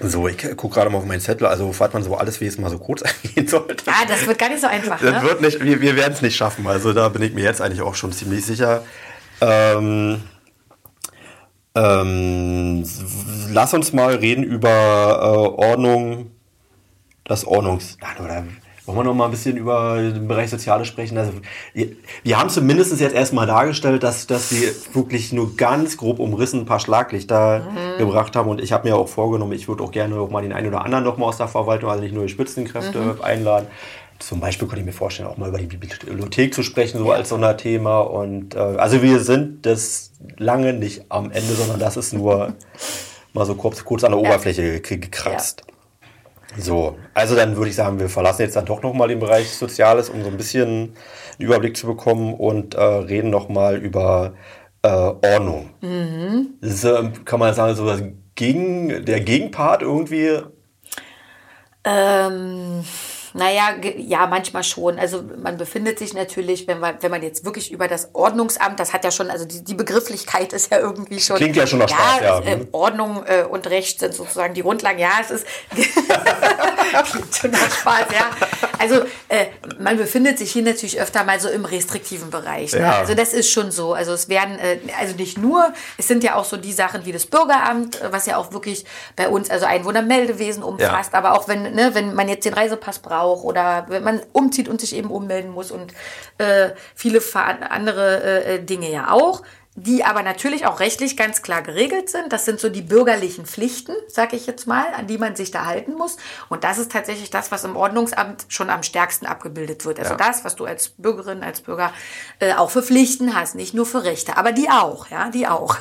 So, ich gucke gerade mal auf meinen Zettel, also falls man so alles, wie es mal so kurz [LAUGHS] eingehen sollte. Ja, das wird gar nicht so einfach. Das ne? wird nicht, wir, wir werden es nicht schaffen, also da bin ich mir jetzt eigentlich auch schon ziemlich sicher. Ähm, ähm, lass uns mal reden über äh, Ordnung, das Ordnungs... Oder wollen wir noch mal ein bisschen über den Bereich Soziales sprechen? Also, wir, wir haben zumindest jetzt erstmal dargestellt, dass, dass wir wirklich nur ganz grob umrissen ein paar Schlaglichter mhm. gebracht haben. Und ich habe mir auch vorgenommen, ich würde auch gerne auch mal den einen oder anderen noch mal aus der Verwaltung, also nicht nur die Spitzenkräfte, mhm. einladen. Zum Beispiel könnte ich mir vorstellen, auch mal über die Bibliothek zu sprechen, so als so ein Thema. Und äh, also wir sind das lange nicht am Ende, sondern das ist nur [LAUGHS] mal so kurz, kurz an der Oberfläche gekratzt. Ja. So, also dann würde ich sagen, wir verlassen jetzt dann doch nochmal den Bereich Soziales, um so ein bisschen einen Überblick zu bekommen und äh, reden nochmal über äh, Ordnung. Mhm. Ist, äh, kann man sagen, so das Gegen, der Gegenpart irgendwie? Ähm naja, ja, manchmal schon. Also man befindet sich natürlich, wenn man, wenn man jetzt wirklich über das Ordnungsamt, das hat ja schon, also die, die Begrifflichkeit ist ja irgendwie schon. Klingt ja schon nach ja, Spaß, ja. Äh, Ordnung äh, und Recht sind sozusagen die Grundlagen. Ja, es ist [LAUGHS] klingt schon nach Spaß, ja. Also äh, man befindet sich hier natürlich öfter mal so im restriktiven Bereich. Ne? Ja. Also das ist schon so. Also es werden, äh, also nicht nur, es sind ja auch so die Sachen wie das Bürgeramt, was ja auch wirklich bei uns, also Einwohnermeldewesen umfasst, ja. aber auch wenn, ne, wenn man jetzt den Reisepass braucht, auch oder wenn man umzieht und sich eben ummelden muss und äh, viele andere äh, Dinge ja auch die aber natürlich auch rechtlich ganz klar geregelt sind. Das sind so die bürgerlichen Pflichten, sag ich jetzt mal, an die man sich da halten muss. Und das ist tatsächlich das, was im Ordnungsamt schon am stärksten abgebildet wird. Also ja. das, was du als Bürgerin, als Bürger äh, auch für Pflichten hast, nicht nur für Rechte, aber die auch, ja, die auch.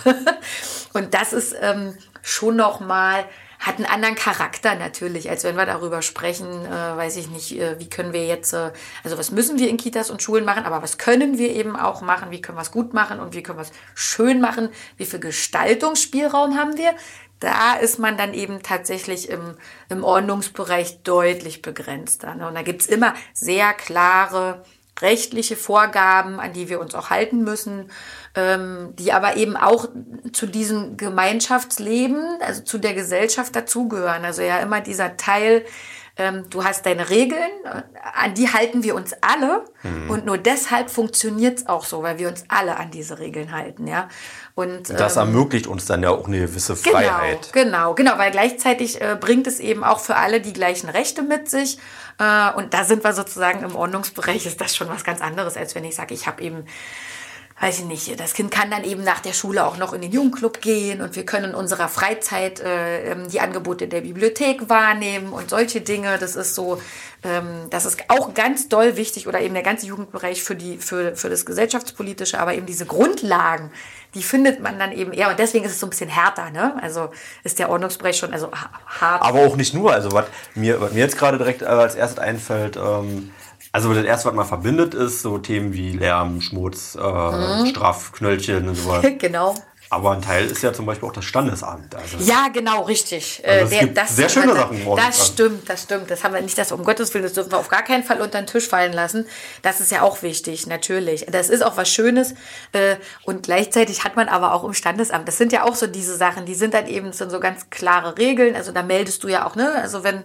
[LAUGHS] Und das ist ähm, schon noch mal hat einen anderen Charakter natürlich, als wenn wir darüber sprechen, äh, weiß ich nicht, äh, wie können wir jetzt, äh, also was müssen wir in Kitas und Schulen machen, aber was können wir eben auch machen, wie können wir es gut machen und wie können wir es schön machen, wie viel Gestaltungsspielraum haben wir. Da ist man dann eben tatsächlich im, im Ordnungsbereich deutlich begrenzter. Ne? Und da gibt's immer sehr klare rechtliche Vorgaben, an die wir uns auch halten müssen, ähm, die aber eben auch zu diesem Gemeinschaftsleben, also zu der Gesellschaft dazugehören. Also ja immer dieser Teil, ähm, du hast deine Regeln, an die halten wir uns alle mhm. und nur deshalb funktioniert es auch so, weil wir uns alle an diese Regeln halten, ja. Und, das ähm, ermöglicht uns dann ja auch eine gewisse genau, Freiheit. Genau, genau, genau, weil gleichzeitig äh, bringt es eben auch für alle die gleichen Rechte mit sich. Äh, und da sind wir sozusagen im Ordnungsbereich, ist das schon was ganz anderes, als wenn ich sage, ich habe eben weiß ich nicht, das Kind kann dann eben nach der Schule auch noch in den Jugendclub gehen und wir können in unserer Freizeit äh, ähm, die Angebote der Bibliothek wahrnehmen und solche Dinge. Das ist so, ähm, das ist auch ganz doll wichtig oder eben der ganze Jugendbereich für, die, für, für das Gesellschaftspolitische, aber eben diese Grundlagen, die findet man dann eben eher und deswegen ist es so ein bisschen härter, ne? Also ist der Ordnungsbereich schon also hart. Aber auch nicht nur, also was mir, was mir jetzt gerade direkt als erstes einfällt, ähm, also das erste, was man verbindet, ist so Themen wie Lärm, Schmutz, äh, mhm. Strafknöllchen und so weiter. [LAUGHS] genau. Aber ein Teil ist ja zum Beispiel auch das Standesamt. Also ja, genau, richtig. Also es der, gibt das, sehr schöne Sachen. Im das stimmt, das stimmt. Das haben wir nicht, das um Gottes Willen, das dürfen wir auf gar keinen Fall unter den Tisch fallen lassen. Das ist ja auch wichtig, natürlich. Das ist auch was Schönes. Äh, und gleichzeitig hat man aber auch im Standesamt, das sind ja auch so diese Sachen, die sind dann eben sind so ganz klare Regeln. Also da meldest du ja auch, ne? Also wenn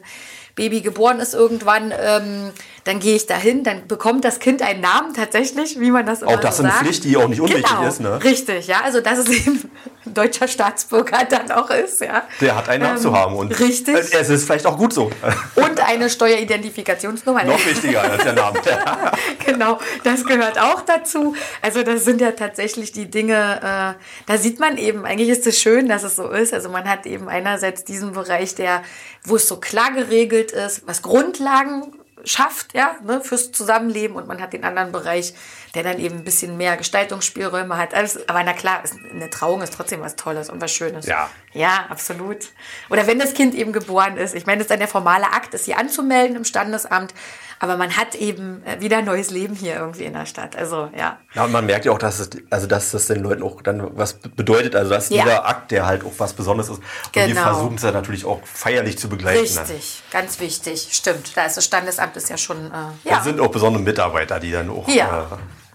Baby geboren ist irgendwann, ähm, dann gehe ich dahin, dann bekommt das Kind einen Namen tatsächlich, wie man das immer Auch das so ist eine Pflicht, die auch nicht unwichtig genau, ist, ne? Richtig, ja, also dass es eben ein [LAUGHS] deutscher Staatsbürger dann auch ist, ja. Der hat einen Namen ähm, zu haben und richtig. es ist vielleicht auch gut so. [LAUGHS] Und eine Steueridentifikationsnummer. Noch wichtiger als der Name. [LAUGHS] genau, das gehört auch dazu. Also das sind ja tatsächlich die Dinge, äh, da sieht man eben, eigentlich ist es schön, dass es so ist. Also man hat eben einerseits diesen Bereich, der, wo es so klar geregelt ist, was Grundlagen schafft, ja, ne, fürs Zusammenleben und man hat den anderen Bereich, der dann eben ein bisschen mehr Gestaltungsspielräume hat. Alles, aber na klar, eine Trauung ist trotzdem was Tolles und was Schönes. Ja. Ja, absolut. Oder wenn das Kind eben geboren ist. Ich meine, das ist dann der formale Akt, es hier anzumelden im Standesamt. Aber man hat eben äh, wieder neues Leben hier irgendwie in der Stadt. Also, ja. Ja, und man merkt ja auch, dass es, also, dass das den Leuten auch dann was bedeutet. Also, dass ja. jeder Akt, der halt auch was Besonderes ist. Und genau. die versuchen es ja natürlich auch feierlich zu begleiten. Richtig, dann. ganz wichtig. Stimmt. Da ist das Standesamt ist ja schon, äh, ja. Das sind auch besondere Mitarbeiter, die dann auch. Ja.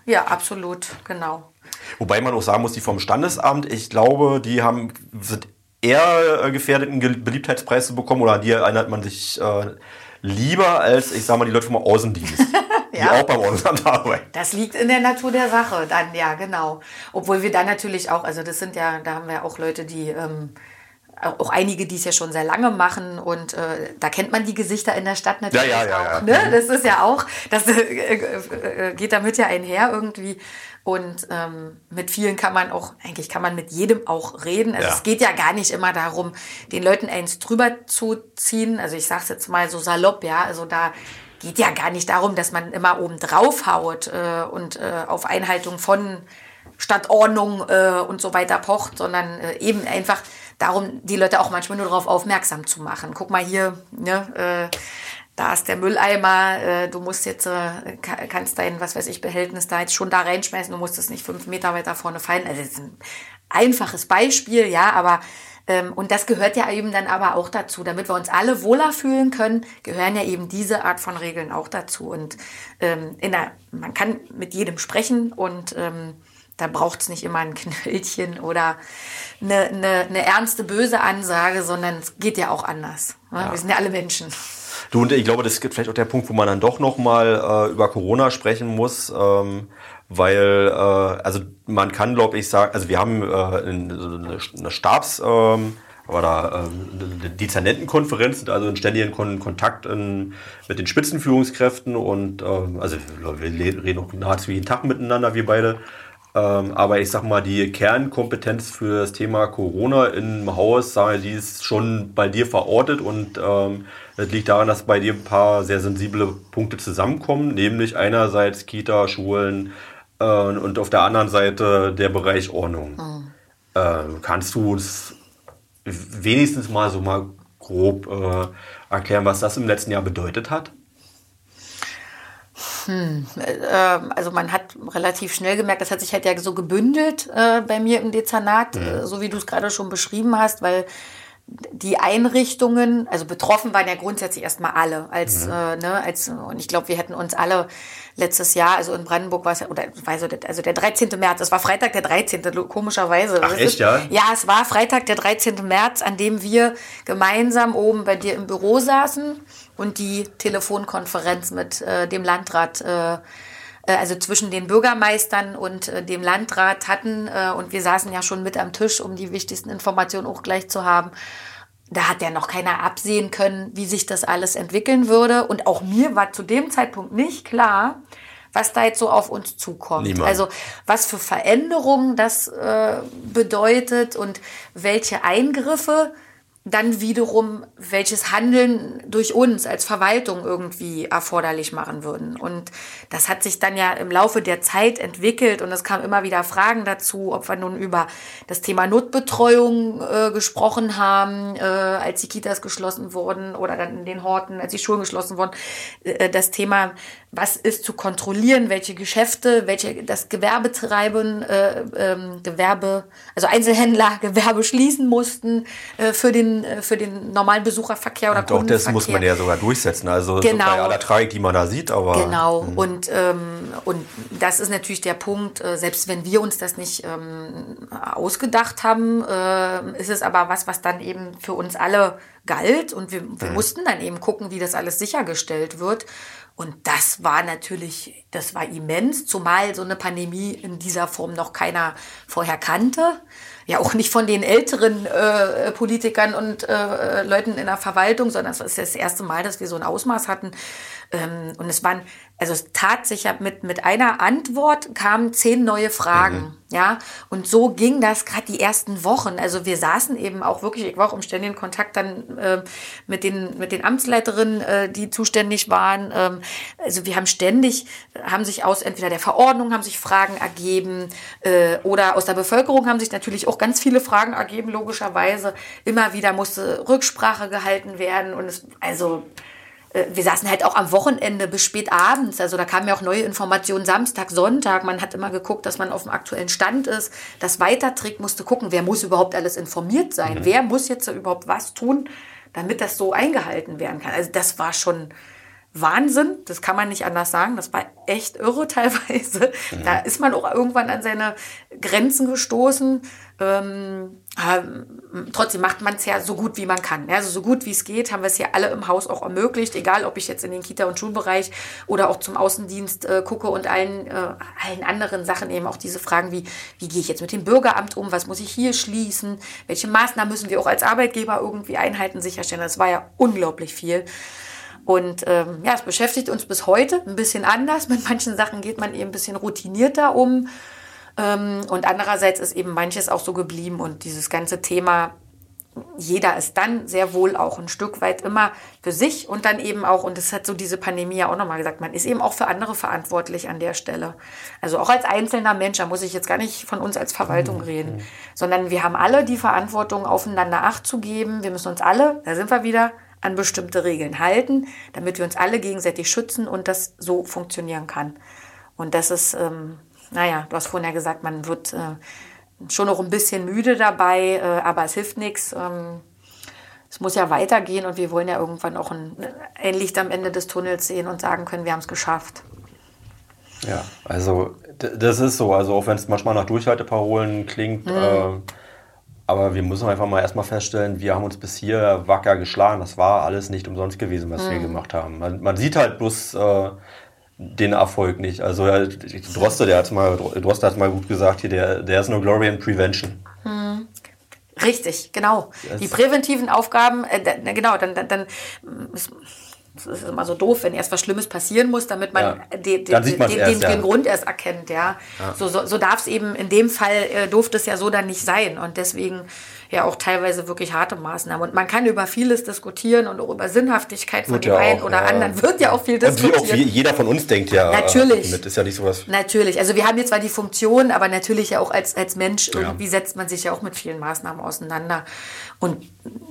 Äh, ja, absolut, genau. Wobei man auch sagen muss, die vom Standesamt, ich glaube, die haben, sind eher äh, gefährdet, einen Beliebtheitspreis zu bekommen oder an die erinnert man sich äh, lieber als, ich sag mal, die Leute vom Außendienst, [LAUGHS] die Ja. auch beim Ausland arbeiten. Das liegt in der Natur der Sache, dann ja, genau. Obwohl wir dann natürlich auch, also das sind ja, da haben wir auch Leute, die ähm, auch einige, die es ja schon sehr lange machen und äh, da kennt man die Gesichter in der Stadt natürlich Ja, ja, ja, auch. ja. Ne? Das ist ja auch, das äh, äh, äh, geht damit ja einher irgendwie. Und ähm, mit vielen kann man auch, eigentlich kann man mit jedem auch reden. Also Ja. es geht ja gar nicht immer darum, den Leuten eins drüber zu ziehen. Also ich sag's jetzt mal so salopp, ja. Also da geht ja gar nicht darum, dass man immer oben drauf haut äh, und äh, auf Einhaltung von Stadtordnung äh, und so weiter pocht, sondern äh, eben einfach darum, die Leute auch manchmal nur darauf aufmerksam zu machen. Guck mal hier, ne, äh, da ist der Mülleimer, äh, du musst jetzt, äh, ka- kannst dein, was weiß ich, Behältnis da jetzt schon da reinschmeißen, du musst es nicht fünf Meter weiter vorne fallen. Also das ist ein einfaches Beispiel, ja, aber ähm, und das gehört ja eben dann aber auch dazu, damit wir uns alle wohler fühlen können, gehören ja eben diese Art von Regeln auch dazu. Und ähm, in der, man kann mit jedem sprechen und ähm, da braucht es nicht immer ein Knöllchen oder eine, eine, eine ernste, böse Ansage, sondern es geht ja auch anders. Ne? Wir sind ja alle Menschen. Du, und ich glaube, das ist vielleicht auch der Punkt, wo man dann doch nochmal äh, über Corona sprechen muss, ähm, weil, äh, also man kann, glaube ich, sagen, also wir haben äh, eine, Stabs- ähm, oder eine Dezernentenkonferenz, also in ständigen Kon Kontakt in, mit den Spitzenführungskräften und ähm, also wir reden auch nahezu jeden Tag miteinander, wir beide. Ähm, aber ich sag mal, die Kernkompetenz für das Thema Corona im Haus, sage, die ist schon bei dir verortet und ähm, das liegt daran, dass bei dir ein paar sehr sensible Punkte zusammenkommen, nämlich einerseits Kita, Schulen äh, und auf der anderen Seite der Bereich Ordnung. Ähm, kannst du uns wenigstens mal so mal grob äh, erklären, was das im letzten Jahr bedeutet hat? Ähm, also man hat relativ schnell gemerkt, das hat sich halt ja so gebündelt äh, bei mir im Dezernat, äh, so wie du es gerade schon beschrieben hast, weil die Einrichtungen, also betroffen waren ja grundsätzlich erstmal alle, als, äh, ne, als, und ich glaube, wir hätten uns alle letztes Jahr, also in Brandenburg war es ja, oder war so, also der 13. März, es war Freitag der 13. komischerweise. Ach, echt, ist, ja? Ja, es war Freitag der 13. März, an dem wir gemeinsam oben bei dir im Büro saßen und die Telefonkonferenz mit äh, dem Landrat äh, also zwischen den Bürgermeistern und äh, dem Landrat hatten. Äh, und wir saßen ja schon mit am Tisch, um die wichtigsten Informationen auch gleich zu haben. Da hat ja noch keiner absehen können, wie sich das alles entwickeln würde. Und auch mir war zu dem Zeitpunkt nicht klar, was da jetzt so auf uns zukommt. Niemand. Also was für Veränderungen das äh, bedeutet und welche Eingriffe dann wiederum welches Handeln durch uns als Verwaltung irgendwie erforderlich machen würden. Und das hat sich dann ja im Laufe der Zeit entwickelt und es kamen immer wieder Fragen dazu, ob wir nun über das Thema Notbetreuung äh, gesprochen haben, äh, als die Kitas geschlossen wurden oder dann in den Horten, als die Schulen geschlossen wurden. Äh, das Thema, was ist zu kontrollieren, welche Geschäfte, welche das Gewerbe treiben, äh, ähm, Gewerbe, also Einzelhändler [LAUGHS] Gewerbe schließen mussten äh, für den äh, für den normalen Besucherverkehr oder Doch, das muss man ja sogar durchsetzen. Also Genau. so bei aller Tragik, die man da sieht, aber Genau. Und, ähm, und das ist natürlich der Punkt, äh, selbst wenn wir uns das nicht ähm, ausgedacht haben, äh, ist es aber was, was dann eben für uns alle galt. Und wir, wir mussten dann eben gucken, wie das alles sichergestellt wird. Und das war natürlich, das war immens, zumal so eine Pandemie in dieser Form noch keiner vorher kannte. Ja, auch nicht von den älteren äh, Politikern und äh, Leuten in der Verwaltung, sondern es ist das erste Mal, dass wir so ein Ausmaß hatten. Ähm, und es waren, also es tat sich ja mit, mit einer Antwort kamen zehn neue Fragen. Ja, und so ging das gerade die ersten Wochen. Also wir saßen eben auch wirklich, ich war auch im ständigen Kontakt dann äh, mit, den, mit den Amtsleiterinnen, äh, die zuständig waren. Ähm, also wir haben ständig, haben sich aus entweder der Verordnung haben sich Fragen ergeben äh, oder aus der Bevölkerung haben sich natürlich auch ganz viele Fragen ergeben, logischerweise. Immer wieder musste Rücksprache gehalten werden und es, also wir saßen halt auch am Wochenende bis spät abends. Also da kamen ja auch neue Informationen Samstag, Sonntag. Man hat immer geguckt, dass man auf dem aktuellen Stand ist. Das weiterträgt, musste gucken, wer muss überhaupt alles informiert sein? Wer muss jetzt überhaupt was tun, damit das so eingehalten werden kann? Also das war schon Wahnsinn, das kann man nicht anders sagen. Das war echt irre [LAUGHS] teilweise. Mhm. Da ist man auch irgendwann an seine Grenzen gestoßen. Ähm, ähm, trotzdem macht man es ja so gut wie man kann. Also so gut wie es geht, haben wir es ja alle im Haus auch ermöglicht, egal ob ich jetzt in den Kita- und Schulbereich oder auch zum Außendienst äh, gucke und allen, äh, allen anderen Sachen eben auch diese Fragen wie, wie gehe ich jetzt mit dem Bürgeramt um, was muss ich hier schließen, welche Maßnahmen müssen wir auch als Arbeitgeber irgendwie einhalten, sicherstellen. Das war ja unglaublich viel. Und ähm, ja, es beschäftigt uns bis heute ein bisschen anders. Mit manchen Sachen geht man eben ein bisschen routinierter um. Ähm, und andererseits ist eben manches auch so geblieben und dieses ganze Thema, jeder ist dann sehr wohl auch ein Stück weit immer für sich und dann eben auch, und das hat so diese Pandemie ja auch nochmal gesagt, man ist eben auch für andere verantwortlich an der Stelle. Also auch als einzelner Mensch, da muss ich jetzt gar nicht von uns als Verwaltung mhm. reden, sondern wir haben alle die Verantwortung, aufeinander Acht zu geben. Wir müssen uns alle, da sind wir wieder, an bestimmte Regeln halten, damit wir uns alle gegenseitig schützen und das so funktionieren kann. Und das ist, ähm, naja, du hast vorhin ja gesagt, man wird äh, schon noch ein bisschen müde dabei, äh, aber es hilft nichts. Ähm, es muss ja weitergehen und wir wollen ja irgendwann auch ein, ein Licht am Ende des Tunnels sehen und sagen können, wir haben es geschafft. Ja, also das ist so. Also auch wenn es manchmal nach Durchhalteparolen klingt, mhm. äh, aber wir müssen einfach mal erstmal feststellen, wir haben uns bis hier wacker geschlagen. Das war alles nicht umsonst gewesen, was mhm. wir gemacht haben. Man, man, sieht halt bloß äh, den Erfolg nicht. Also ja, Droste, der hat mal, Droste hat mal gut gesagt, hier, der, der ist nur Glory in Prevention. Hm. Richtig, genau. Das die präventiven Aufgaben, äh, genau, dann, dann, dann ist immer so doof, wenn erst was Schlimmes passieren muss, damit man ja. den, den, den, erst, ja. den, Grund erst erkennt. Ja. ja. So, so, so darf es eben, in dem Fall äh, durfte es ja so dann nicht sein. Und deswegen ja auch teilweise wirklich harte Maßnahmen. Und man kann über vieles diskutieren und auch über Sinnhaftigkeit von dem einen oder anderen wird ja auch viel diskutiert. Und wie auch jeder von uns denkt ja. Natürlich. Mit ist ja nicht sowas. Natürlich. Also wir haben jetzt zwar die Funktion, aber natürlich ja auch als, als Mensch irgendwie setzt man sich ja auch mit vielen Maßnahmen auseinander. Und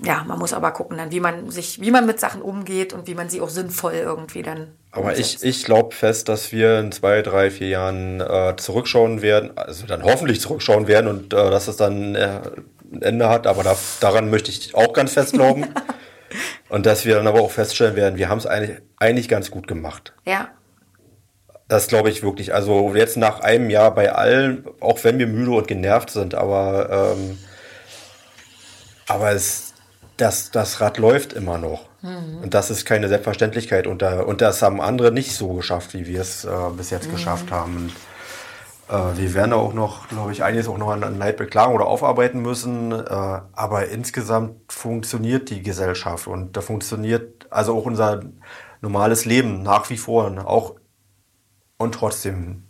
ja, man muss aber gucken dann, wie man sich, wie man mit Sachen umgeht und wie man sie auch sinnvoll irgendwie dann aber ich, ich glaube fest, dass wir in zwei, drei, vier Jahren äh, zurückschauen werden, also dann hoffentlich zurückschauen werden und äh, dass es dann äh, Ende hat, aber da, daran möchte ich auch ganz fest glauben. [LAUGHS] und dass wir dann aber auch feststellen werden, wir haben es eigentlich, eigentlich ganz gut gemacht. Ja. Das glaube ich wirklich. Also jetzt nach einem Jahr bei allen, auch wenn wir müde und genervt sind, aber, ähm, aber es, das, das Rad läuft immer noch. Mhm. Und das ist keine Selbstverständlichkeit. Und, da, und das haben andere nicht so geschafft, wie wir es äh, bis jetzt mhm. geschafft haben. Und wir werden auch noch, glaube ich, einiges auch noch an Leid beklagen oder aufarbeiten müssen. Äh, aber insgesamt funktioniert die Gesellschaft und da funktioniert also auch unser normales Leben nach wie vor. Auch und trotzdem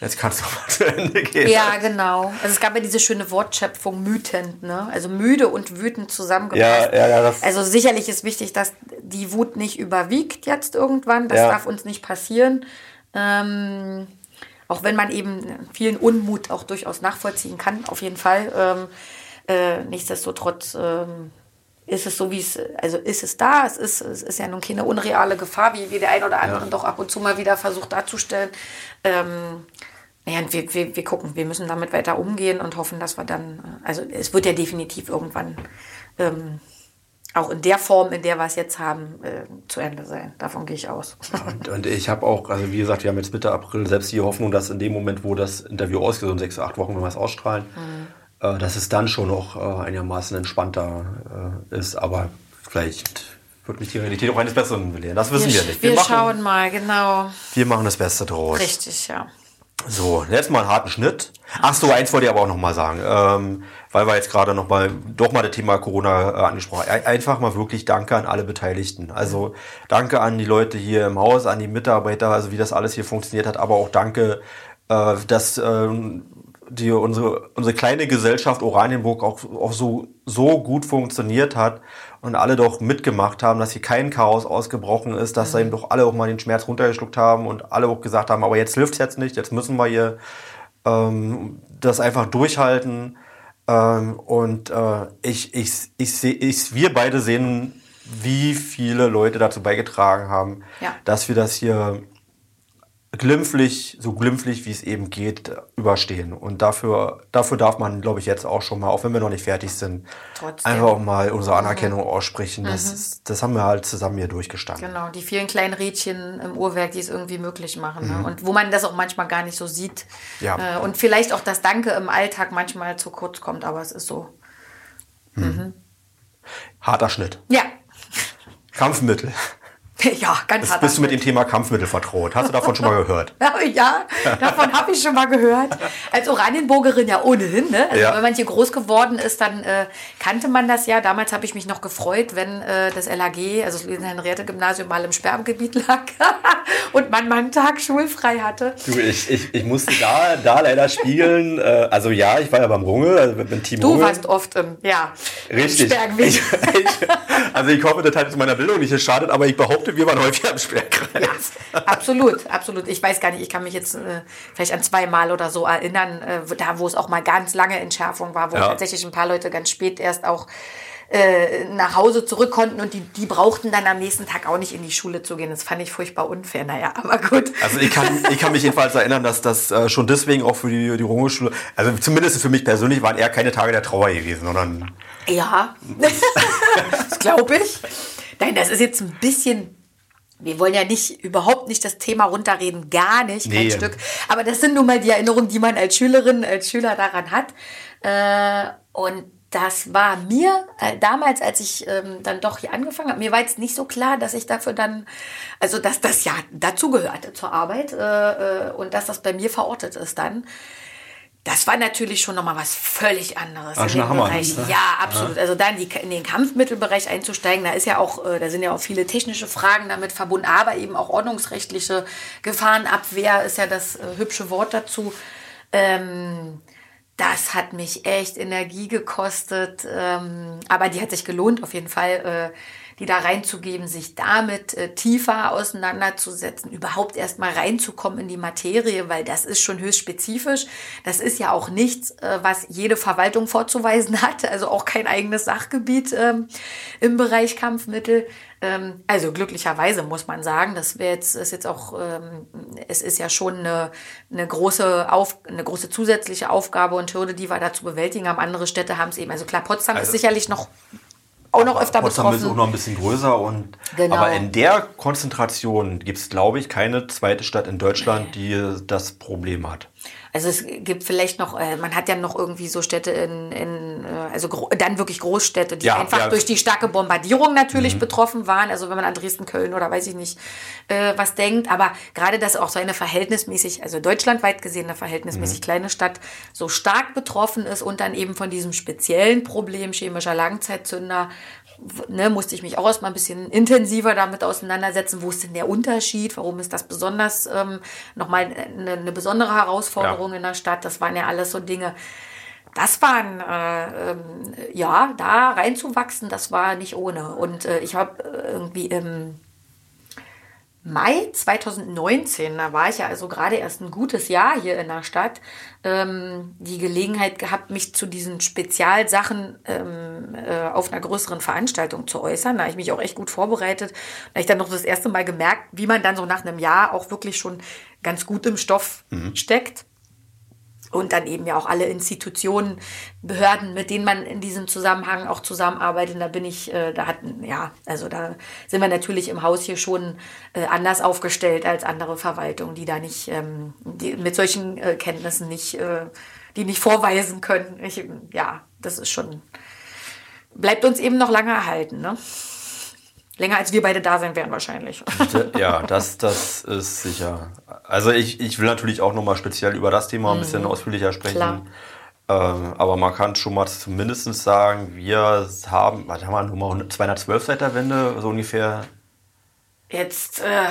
Jetzt kannst du [LAUGHS] mal zu Ende gehen. Ja, genau. Also es gab ja diese schöne Wortschöpfung mütend, ne? Also müde und wütend zusammengepasst. Ja, ja, ja. also sicherlich ist wichtig, dass die Wut nicht überwiegt jetzt irgendwann. Das ja. darf uns nicht passieren. Ähm, auch wenn man eben vielen Unmut auch durchaus nachvollziehen kann, auf jeden Fall. Ähm, äh, nichtsdestotrotz ähm, ist es so, wie es, also ist es da, es ist, es ist ja nun keine unreale Gefahr, wie, wie der ein oder andere ja. doch ab und zu mal wieder versucht darzustellen. Ähm, naja, wir, wir, wir gucken, wir müssen damit weiter umgehen und hoffen, dass wir dann, also es wird ja definitiv irgendwann ähm, auch in der Form, in der wir es jetzt haben, äh, zu Ende sein. Davon gehe ich aus. und, und, ich habe auch, also wie gesagt, wir haben jetzt Mitte April selbst die Hoffnung, dass in dem Moment, wo das Interview ausgeht, so in sechs, acht Wochen, wenn wir es ausstrahlen, mhm. äh, dass es dann schon noch äh, einigermaßen entspannter äh, ist. Aber vielleicht wird mich die Realität auch eines Besseren belehren. Das wissen wir, wir nicht. Wir, wir machen, schauen mal, genau. Wir machen das Beste draus. Richtig, ja. So, jetzt mal einen harten Schnitt. Ach so, eins wollte ich aber auch noch mal sagen, ähm, weil wir jetzt gerade noch mal doch mal das Thema Corona äh, angesprochen haben. Einfach mal wirklich Danke an alle Beteiligten. Also danke an die Leute hier im Haus, an die Mitarbeiter, also wie das alles hier funktioniert hat, aber auch danke, äh, dass äh, die unsere unsere kleine Gesellschaft Oranienburg auch auch so so gut funktioniert hat und alle doch mitgemacht haben, dass hier kein Chaos ausgebrochen ist, dass mhm. eben doch alle auch mal den Schmerz runtergeschluckt haben und alle auch gesagt haben, aber jetzt hilft jetzt nicht, jetzt müssen wir hier ähm, das einfach durchhalten. Ähm, und äh, ich, ich, ich, seh, ich, wir beide sehen, wie viele Leute dazu beigetragen haben, ja. dass wir das hier glimpflich, so glimpflich wie es eben geht, überstehen. Und dafür, dafür darf man, glaube ich, jetzt auch schon mal, auch wenn wir noch nicht fertig sind, Trotzdem. einfach auch mal unsere mhm. Anerkennung aussprechen. Das, mhm. ist, das haben wir halt zusammen hier durchgestanden. Genau, die vielen kleinen Rädchen im Uhrwerk, die es irgendwie möglich machen. Ne? Mhm. Ne? Und wo man das auch manchmal gar nicht so sieht. Ja. Äh, und vielleicht auch das Danke im Alltag manchmal zu kurz kommt, aber es ist so. Mhm. mhm. Harter Schnitt. Ja. Kampfmittel. [LAUGHS] Ja, ganz hart. Bist du mit dem Thema Kampfmittel vertraut? Hast du davon schon mal gehört? [LAUGHS] ja, davon habe ich schon mal gehört. Als Oranienburgerin ja ohnehin. Ne? Also ja. Wenn man hier groß geworden ist, dann äh, kannte man das ja. Damals habe ich mich noch gefreut, wenn äh, das LAG, also das Henriette-Gymnasium, mal im Sperrgebiet lag [LAUGHS] und man mal einen Tag schulfrei hatte. Du, ich, ich, ich musste da, da leider spielen. Äh, also ja, ich war ja beim Runge, also mit Team Du Runge. warst oft im, ja, Richtig. Im Sperrgebiet. Ich, ich, also ich hoffe, das hat jetzt meiner Bildung nicht geschadet, aber ich behaupte, wir waren häufig am Sperrkreis. Ja, absolut, absolut. Ich weiß gar nicht, ich kann mich jetzt äh, vielleicht an zweimal oder so erinnern, äh, da wo es auch mal ganz lange Entschärfung war, wo ja. tatsächlich ein paar Leute ganz spät erst auch äh, nach Hause zurück konnten und die, die brauchten dann am nächsten Tag auch nicht in die Schule zu gehen. Das fand ich furchtbar unfair. Naja, aber gut. Also ich kann, ich kann mich jedenfalls erinnern, dass das äh, schon deswegen auch für die, die Rungeschule, also zumindest für mich persönlich, waren eher keine Tage der Trauer gewesen, sondern... Ja, [LAUGHS] das glaube ich. Nein, das ist jetzt ein bisschen wir wollen ja nicht, überhaupt nicht das Thema runterreden, gar nicht, kein nee. Stück. Aber das sind nun mal die Erinnerungen, die man als Schülerin, als Schüler daran hat. Äh, und das war mir äh, damals, als ich ähm, dann doch hier angefangen habe, mir war jetzt nicht so klar, dass ich dafür dann, also dass das ja dazugehörte zur Arbeit äh, und dass das bei mir verortet ist dann. Das war natürlich schon nochmal was völlig anderes. Ach, in Hammer, Bereich. Ne? Ja, absolut. Ja. Also da in, die, in, den Kampfmittelbereich einzusteigen, da ist ja auch, äh, da sind ja auch viele technische Fragen damit verbunden, aber eben auch ordnungsrechtliche Gefahrenabwehr ist ja das äh, hübsche Wort dazu. Ähm, das hat mich echt Energie gekostet, ähm, aber die hat sich gelohnt auf jeden Fall. Äh, die da reinzugeben, sich damit äh, tiefer auseinanderzusetzen, überhaupt erst mal reinzukommen in die Materie, weil das ist schon höchst spezifisch. Das ist ja auch nichts, äh, was jede Verwaltung vorzuweisen [LAUGHS] hat, also auch kein eigenes Sachgebiet ähm, im Bereich Kampfmittel. Ähm, also glücklicherweise muss man sagen, das wäre jetzt ist jetzt auch ähm, es ist ja schon eine, eine große Auf, eine große zusätzliche Aufgabe und Hürde, die wir da zu bewältigen haben. Andere Städte haben es eben. Also klar, Potsdam also, ist sicherlich noch auch noch öfter Potsdam betroffen. ist auch noch ein bisschen größer. Und, genau. Aber in der Konzentration gibt es, glaube ich, keine zweite Stadt in Deutschland, die das Problem hat. Also es gibt vielleicht noch, äh, man hat ja noch irgendwie so Städte in, in äh, also dann wirklich Großstädte, die ja, einfach ja. durch die starke Bombardierung natürlich mhm. betroffen waren. Also wenn man an Dresden, Köln oder weiß ich nicht äh, was denkt. Aber gerade, dass auch so eine verhältnismäßig, also deutschlandweit gesehen eine verhältnismäßig mhm. kleine Stadt so stark betroffen ist und dann eben von diesem speziellen Problem chemischer Langzeitzünder ne, musste ich mich auch erstmal ein bisschen intensiver damit auseinandersetzen. Wo ist denn der Unterschied? Warum ist das besonders ähm, nochmal eine, eine besondere Herausforderung ja. in der Stadt? Das waren ja alles so Dinge. Das waren, äh, ähm, ja, da reinzuwachsen, das war nicht ohne. Und äh, ich habe äh, irgendwie im Mai 2019, da war ich ja also gerade erst ein gutes Jahr hier in der Stadt, ähm, die Gelegenheit gehabt, mich zu diesen Spezialsachen ähm, äh, auf einer größeren Veranstaltung zu äußern. Da habe ich mich auch echt gut vorbereitet. Da habe ich dann noch das erste Mal gemerkt, wie man dann so nach einem Jahr auch wirklich schon ganz gut im Stoff mhm. steckt und dann eben ja auch alle Institutionen, Behörden, mit denen man in diesem Zusammenhang auch zusammenarbeitet. Und da bin ich, äh, da hatten, ja, also da sind wir natürlich im Haus hier schon äh, anders aufgestellt als andere Verwaltungen, die da nicht, ähm, die mit solchen äh, Kenntnissen nicht, äh, die nicht vorweisen können. Ich, ja, das ist schon, bleibt uns eben noch lange erhalten, ne? Länger als wir beide da sein werden wahrscheinlich. [LAUGHS] Ja, das, das ist sicher. Also ich, ich will natürlich auch nochmal speziell über das Thema ein bisschen mhm. ausführlicher sprechen. Ähm, aber man kann schon mal zumindest sagen, wir haben, was haben wir, Nummer 212 seit der Wende, so ungefähr. Jetzt, äh,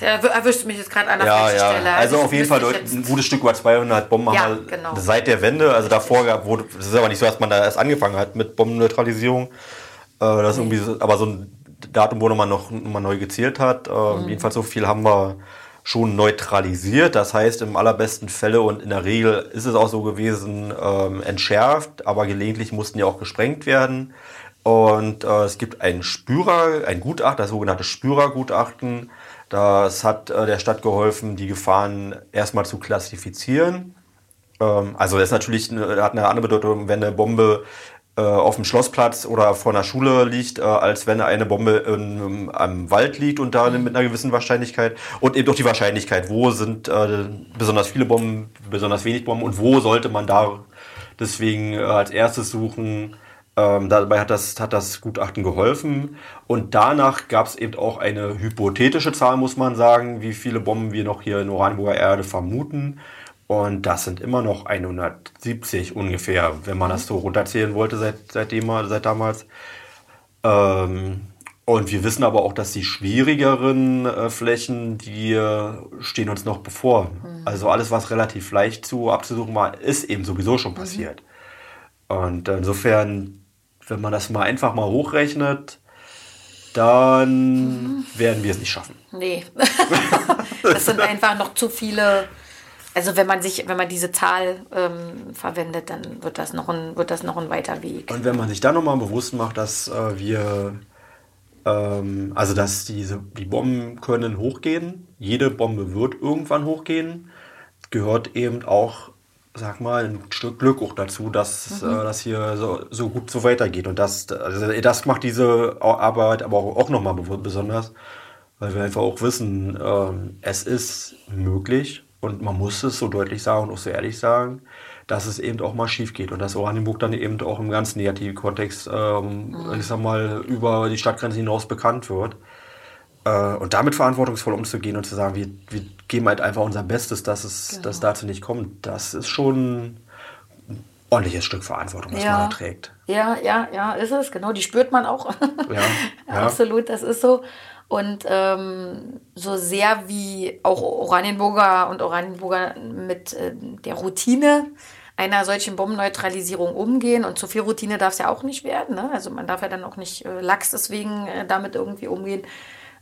erwischt mich jetzt gerade an der ja, ja. Stelle. Also, also auf jeden Fall ein gutes Stück über 200 Bomben ja, haben wir genau. seit der Wende. Also davor gab, wo, es ist aber nicht so, dass man da erst angefangen hat mit Bombenneutralisierung. Äh, das ist irgendwie so, aber so ein Datum, wo man noch mal neu gezählt hat. Äh, mhm. Jedenfalls so viel haben wir schon neutralisiert. Das heißt, im allerbesten Fälle und in der Regel ist es auch so gewesen, ähm, entschärft, aber gelegentlich mussten ja auch gesprengt werden. Und äh, es gibt einen Spürer, ein Gutachten, das sogenannte Spürergutachten, Das hat äh, der Stadt geholfen, die Gefahren erstmal zu klassifizieren. Ähm, also das ist natürlich eine, hat eine andere Bedeutung, wenn eine Bombe äh, auf dem Schlossplatz oder vor einer Schule liegt, äh, als wenn eine Bombe in einem Wald liegt und da mit einer gewissen Wahrscheinlichkeit. Und eben auch die Wahrscheinlichkeit, wo sind äh, besonders viele Bomben, besonders wenig Bomben und wo sollte man da deswegen äh, als erstes suchen. Ähm, dabei hat das, hat das Gutachten geholfen. Und danach gab es eben auch eine hypothetische Zahl, muss man sagen, wie viele Bomben wir noch hier in Oranienburger Erde vermuten. Und das sind immer noch 170 ungefähr, wenn man das so runterzählen wollte seit, seitdem, seit damals. Ähm, und wir wissen aber auch, dass die schwierigeren äh, Flächen, die äh, stehen uns noch bevor. Mhm. Also alles, was relativ leicht zu abzusuchen war, ist eben sowieso schon passiert. Mhm. Und insofern, wenn man das mal einfach mal hochrechnet, dann mhm. werden wir es nicht schaffen. Nee. [LAUGHS] das sind einfach noch zu viele also wenn man sich, wenn man diese Zahl ähm, verwendet, dann wird das noch ein, wird das noch ein weiter Weg. Und wenn man sich dann nochmal bewusst macht, dass äh, wir, ähm, also dass diese, die Bomben können hochgehen, jede Bombe wird irgendwann hochgehen, gehört eben auch, sag mal, ein Stück Glück auch dazu, dass mhm. äh, das hier so, so gut so weitergeht. Und das, also das macht diese Arbeit aber auch, auch nochmal besonders, weil wir einfach auch wissen, äh, es ist möglich und man muss es so deutlich sagen und auch so ehrlich sagen, dass es eben auch mal schief geht und dass Oranienburg dann eben auch im ganz negativen Kontext, ähm, mhm. ich sag mal, über die Stadtgrenze hinaus bekannt wird. Äh, und damit verantwortungsvoll umzugehen und zu sagen, wir, wir geben halt einfach unser Bestes, dass es genau. dass dazu nicht kommt, das ist schon ein ordentliches Stück Verantwortung, was ja. man da trägt. Ja, ja, ja, ist es, genau, die spürt man auch. Ja, [LAUGHS] ja. Absolut, das ist so. Und ähm, so sehr wie auch Oranienburger und Oranienburger mit äh, der Routine einer solchen Bombenneutralisierung umgehen. Und zu viel Routine darf es ja auch nicht werden. Ne? Also man darf ja dann auch nicht äh, lax deswegen äh, damit irgendwie umgehen.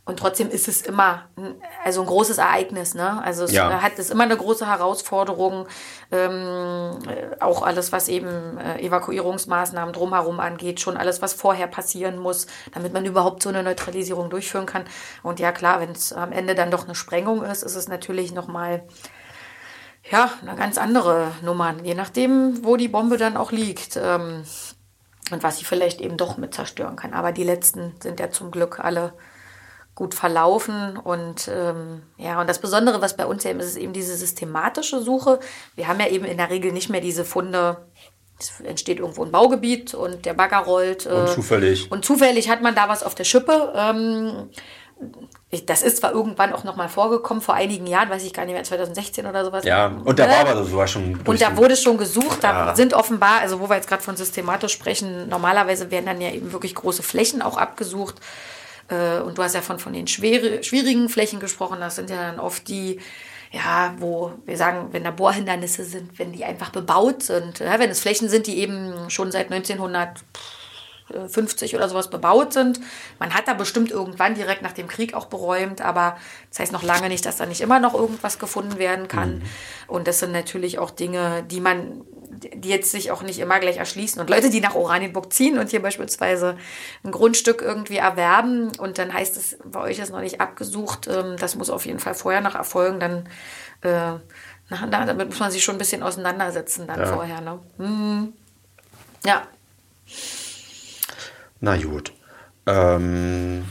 Und trotzdem ist es immer ein, also ein großes Ereignis. Ne? Also es ja. hat es immer eine große Herausforderung. Ähm, äh, auch alles, was eben äh, Evakuierungsmaßnahmen drumherum angeht, schon alles, was vorher passieren muss, damit man überhaupt so eine Neutralisierung durchführen kann. Und ja klar, wenn es am Ende dann doch eine Sprengung ist, ist es natürlich nochmal ja, eine ganz andere Nummer, je nachdem, wo die Bombe dann auch liegt. Ähm, und was sie vielleicht eben doch mit zerstören kann. Aber die letzten sind ja zum Glück alle gut verlaufen. Und ähm, ja, und das Besondere, was bei uns eben ist, ist eben diese systematische Suche. Wir haben ja eben in der Regel nicht mehr diese Funde. Es entsteht irgendwo ein Baugebiet und der Bagger rollt. Äh, und zufällig. Und zufällig hat man da was auf der Schippe. Ähm, das ist zwar irgendwann auch nochmal vorgekommen, vor einigen Jahren, weiß ich gar nicht mehr, 2016 oder sowas. Ja, und da war aber sogar schon. Und da wurde schon gesucht, da ja. sind offenbar, also wo wir jetzt gerade von systematisch sprechen, normalerweise werden dann ja eben wirklich große Flächen auch abgesucht. Äh, und du hast ja von, von den schwere, schwierigen Flächen gesprochen. Das sind ja dann oft die, ja, wo wir sagen, wenn da Bohrhindernisse sind, wenn die einfach bebaut sind. Ja, wenn es Flächen sind, die eben schon seit 1950 oder sowas bebaut sind. Man hat da bestimmt irgendwann direkt nach dem Krieg auch beräumt, aber das heißt noch lange nicht, dass da nicht immer noch irgendwas gefunden werden kann. Mhm. Und das sind natürlich auch Dinge, die man die jetzt sich auch nicht immer gleich erschließen. Und Leute, die nach Oranienburg ziehen und hier beispielsweise ein Grundstück irgendwie erwerben und dann heißt es, bei euch ist noch nicht abgesucht, ähm, das muss auf jeden Fall vorher noch erfolgen, dann äh, na, damit muss man sich schon ein bisschen auseinandersetzen dann ja. vorher. Ne? Mhm. Ja. Na gut. Ähm,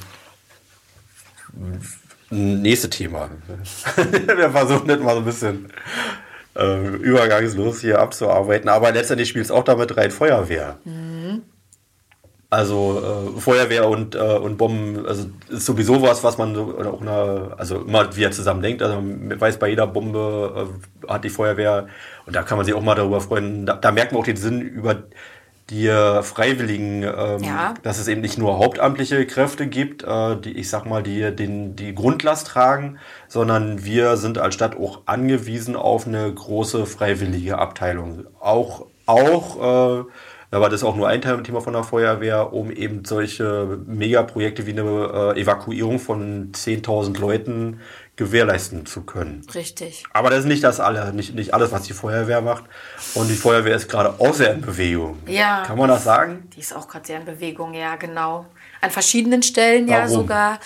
nächste Thema. [LAUGHS] Wir versuchen das mal so ein bisschen äh, übergangslos hier abzuarbeiten. Aber letztendlich spielt es auch damit rein Feuerwehr. Mhm. Also äh, Feuerwehr und, äh, und Bomben, also ist sowieso was, was man so, auch eine, also immer wieder zusammen denkt. Also man weiß, bei jeder Bombe äh, hat die Feuerwehr, und da kann man sich auch mal darüber freuen, da, da merkt man auch den Sinn über die Freiwilligen, ähm, ja. dass es eben nicht nur hauptamtliche Kräfte gibt, äh, die, ich sag mal, die den, die Grundlast tragen, sondern wir sind als Stadt auch angewiesen auf eine große freiwillige Abteilung. Auch, auch äh, aber das ist auch nur ein Thema von der Feuerwehr, um eben solche Megaprojekte wie eine äh, Evakuierung von 10.000 Leuten gewährleisten zu können. Richtig. Aber das ist nicht das alle, nicht, nicht alles, was die Feuerwehr macht. Und die Feuerwehr ist gerade auch sehr in Bewegung. Ja. Kann man das sagen? Die ist auch gerade sehr in Bewegung, ja, genau. An verschiedenen Stellen Warum? ja sogar.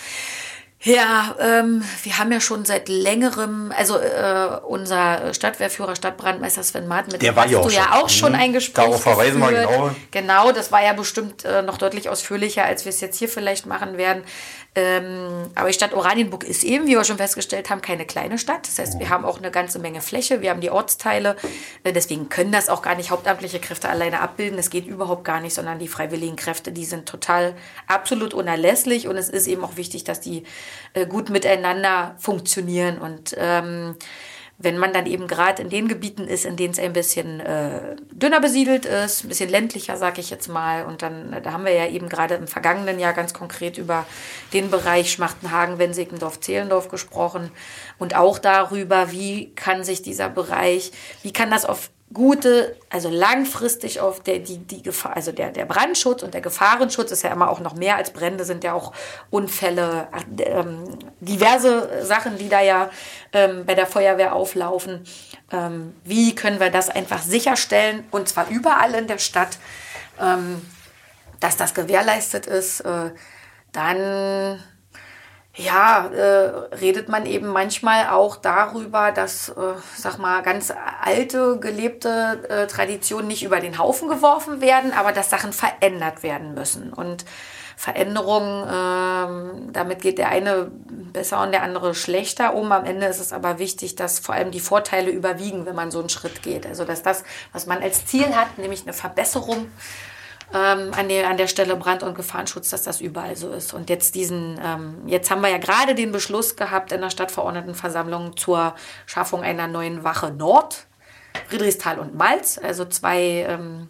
Ja, ähm, wir haben ja schon seit längerem, also äh, unser Stadtwehrführer, Stadtbrandmeister Sven Martin, mit Der dem war hast ja auch du ja schon. auch schon Mhm. ein Gespräch Darauf verweisen wir genau. Genau, das war ja bestimmt äh, noch deutlich ausführlicher, als wir es jetzt hier vielleicht machen werden. Ähm, aber die Stadt Oranienburg ist eben, wie wir schon festgestellt haben, keine kleine Stadt. Das heißt, wir haben auch eine ganze Menge Fläche, wir haben die Ortsteile. Äh, deswegen können das auch gar nicht hauptamtliche Kräfte alleine abbilden. Das geht überhaupt gar nicht, sondern die freiwilligen Kräfte, die sind total absolut unerlässlich. Und es ist eben auch wichtig, dass die äh, gut miteinander funktionieren. Und ähm, wenn man dann eben gerade in den Gebieten ist, in denen es ein bisschen äh, dünner besiedelt ist, ein bisschen ländlicher, sag ich jetzt mal, und dann, äh, da haben wir ja eben gerade im vergangenen Jahr ganz konkret über den Bereich Schmachtenhagen, Wensickendorf, Zehlendorf gesprochen und auch darüber, wie kann sich dieser Bereich, wie kann das auf gute, also langfristig auf der, die, die Gefahr, also der, der Brandschutz und der Gefahrenschutz ist ja immer auch noch mehr als Brände, sind ja auch Unfälle, ähm, diverse Sachen, die da ja ähm, bei der Feuerwehr auflaufen. Ähm, wie können wir das einfach sicherstellen und zwar überall in der Stadt, ähm, dass das gewährleistet ist, äh, dann ja, äh, redet man eben manchmal auch darüber, dass, äh, sag mal, ganz alte, gelebte äh, Traditionen nicht über den Haufen geworfen werden, aber dass Sachen verändert werden müssen. Und Veränderungen, ähm, damit geht der eine besser und der andere schlechter um. Am Ende ist es aber wichtig, dass vor allem die Vorteile überwiegen, wenn man so einen Schritt geht. Also dass das, was man als Ziel hat, nämlich eine Verbesserung ähm, an, der, an der Stelle Brand- und Gefahrenschutz, dass das überall so ist. Und jetzt diesen, ähm, jetzt haben wir ja gerade den Beschluss gehabt in der Stadtverordnetenversammlung zur Schaffung einer neuen Wache Nord, Friedrichsthal und Malz, also zwei, ähm,